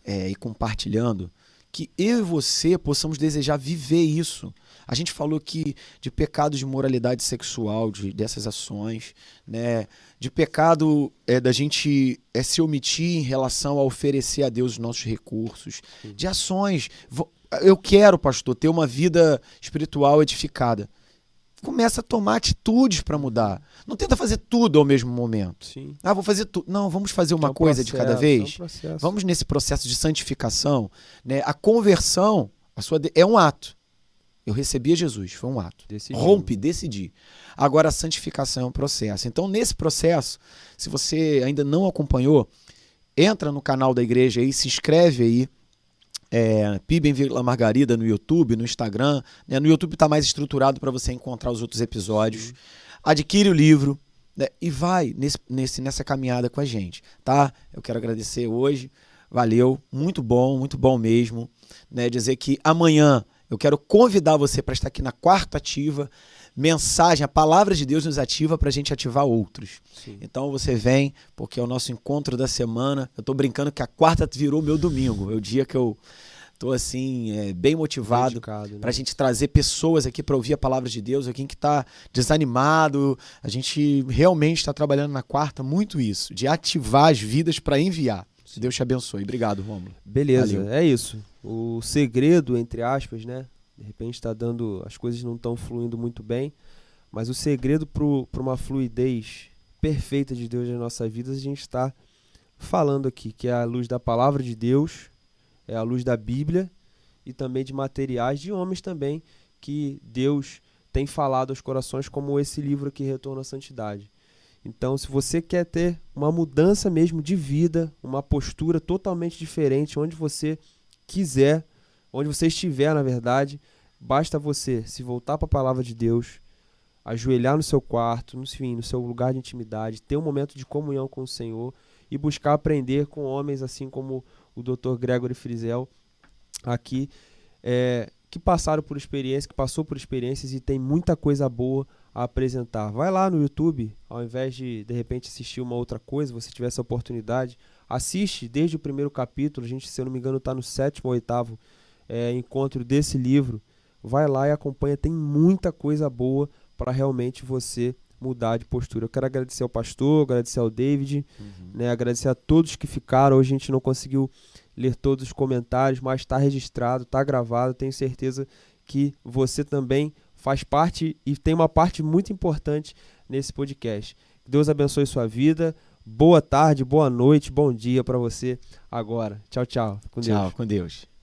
é, e compartilhando, que eu e você possamos desejar viver isso. A gente falou que de pecado de moralidade sexual, de, dessas ações, né? de pecado é, da gente é, se omitir em relação a oferecer a Deus os nossos recursos, de ações. Eu quero, pastor, ter uma vida espiritual edificada. Começa a tomar atitudes para mudar. Não tenta fazer tudo ao mesmo momento. Sim. Ah, vou fazer tudo. Não, vamos fazer uma É um coisa de cada processo, é um vez. processo. Vamos nesse processo de santificação, né? A conversão, a sua de- é um ato. Eu recebi a Jesus, foi um ato. Decidindo. Rompe, decidi. Agora a santificação é um processo. Então, nesse processo, se você ainda não acompanhou, entra no canal da igreja aí, se inscreve aí. É, PIB em Vila Margarida no YouTube, no Instagram. né? No YouTube está mais estruturado para você encontrar os outros episódios. Adquire o livro né? e vai nesse, nesse, nessa caminhada com a gente, tá? Eu quero agradecer hoje. Valeu, muito bom, muito bom mesmo. Né? Dizer que amanhã eu quero convidar você para estar aqui na quarta ativa. Mensagem, a palavra de Deus nos ativa para a gente ativar outros. Sim. Então você vem, porque é o nosso encontro da semana. Eu tô brincando que a quarta virou meu domingo. É o dia que eu tô assim, é, bem motivado né? para a gente trazer pessoas aqui para ouvir a palavra de Deus, alguém que está desanimado. A gente realmente está trabalhando na quarta muito isso, de ativar as vidas para enviar. Deus te abençoe. Obrigado, Romulo. Beleza, Valeu. é isso. O segredo, entre aspas, né? De repente está dando. As coisas não estão fluindo muito bem. Mas o segredo para uma fluidez perfeita de Deus nas nossas vidas, a gente está falando aqui, que é a luz da palavra de Deus, é a luz da Bíblia e também de materiais de homens também que Deus tem falado aos corações, como esse livro aqui, Retorno à Santidade. Então, se você quer ter uma mudança mesmo de vida, uma postura totalmente diferente, onde você quiser, onde você estiver, na verdade, basta você se voltar para a palavra de Deus, ajoelhar no seu quarto, no, enfim, no seu lugar de intimidade, ter um momento de comunhão com o Senhor e buscar aprender com homens assim como o Dr. Gregory Frizel aqui, é, que passaram por experiência, que passou por experiências e tem muita coisa boa a apresentar. Vai lá no YouTube, ao invés de de repente assistir uma outra coisa, você tiver essa oportunidade, assiste desde o primeiro capítulo, a gente, se eu não me engano, está no sétimo ou oitavo é, encontro desse livro. Vai lá e acompanha, tem muita coisa boa para realmente você mudar de postura. Eu quero agradecer ao pastor, agradecer ao David, né, agradecer a todos que ficaram. Hoje a gente não conseguiu ler todos os comentários, mas está registrado, está gravado. Tenho certeza que você também faz parte e tem uma parte muito importante nesse podcast. Que Deus abençoe sua vida. Boa tarde, boa noite, bom dia para você agora. Tchau, tchau. Com Deus. Tchau, com Deus.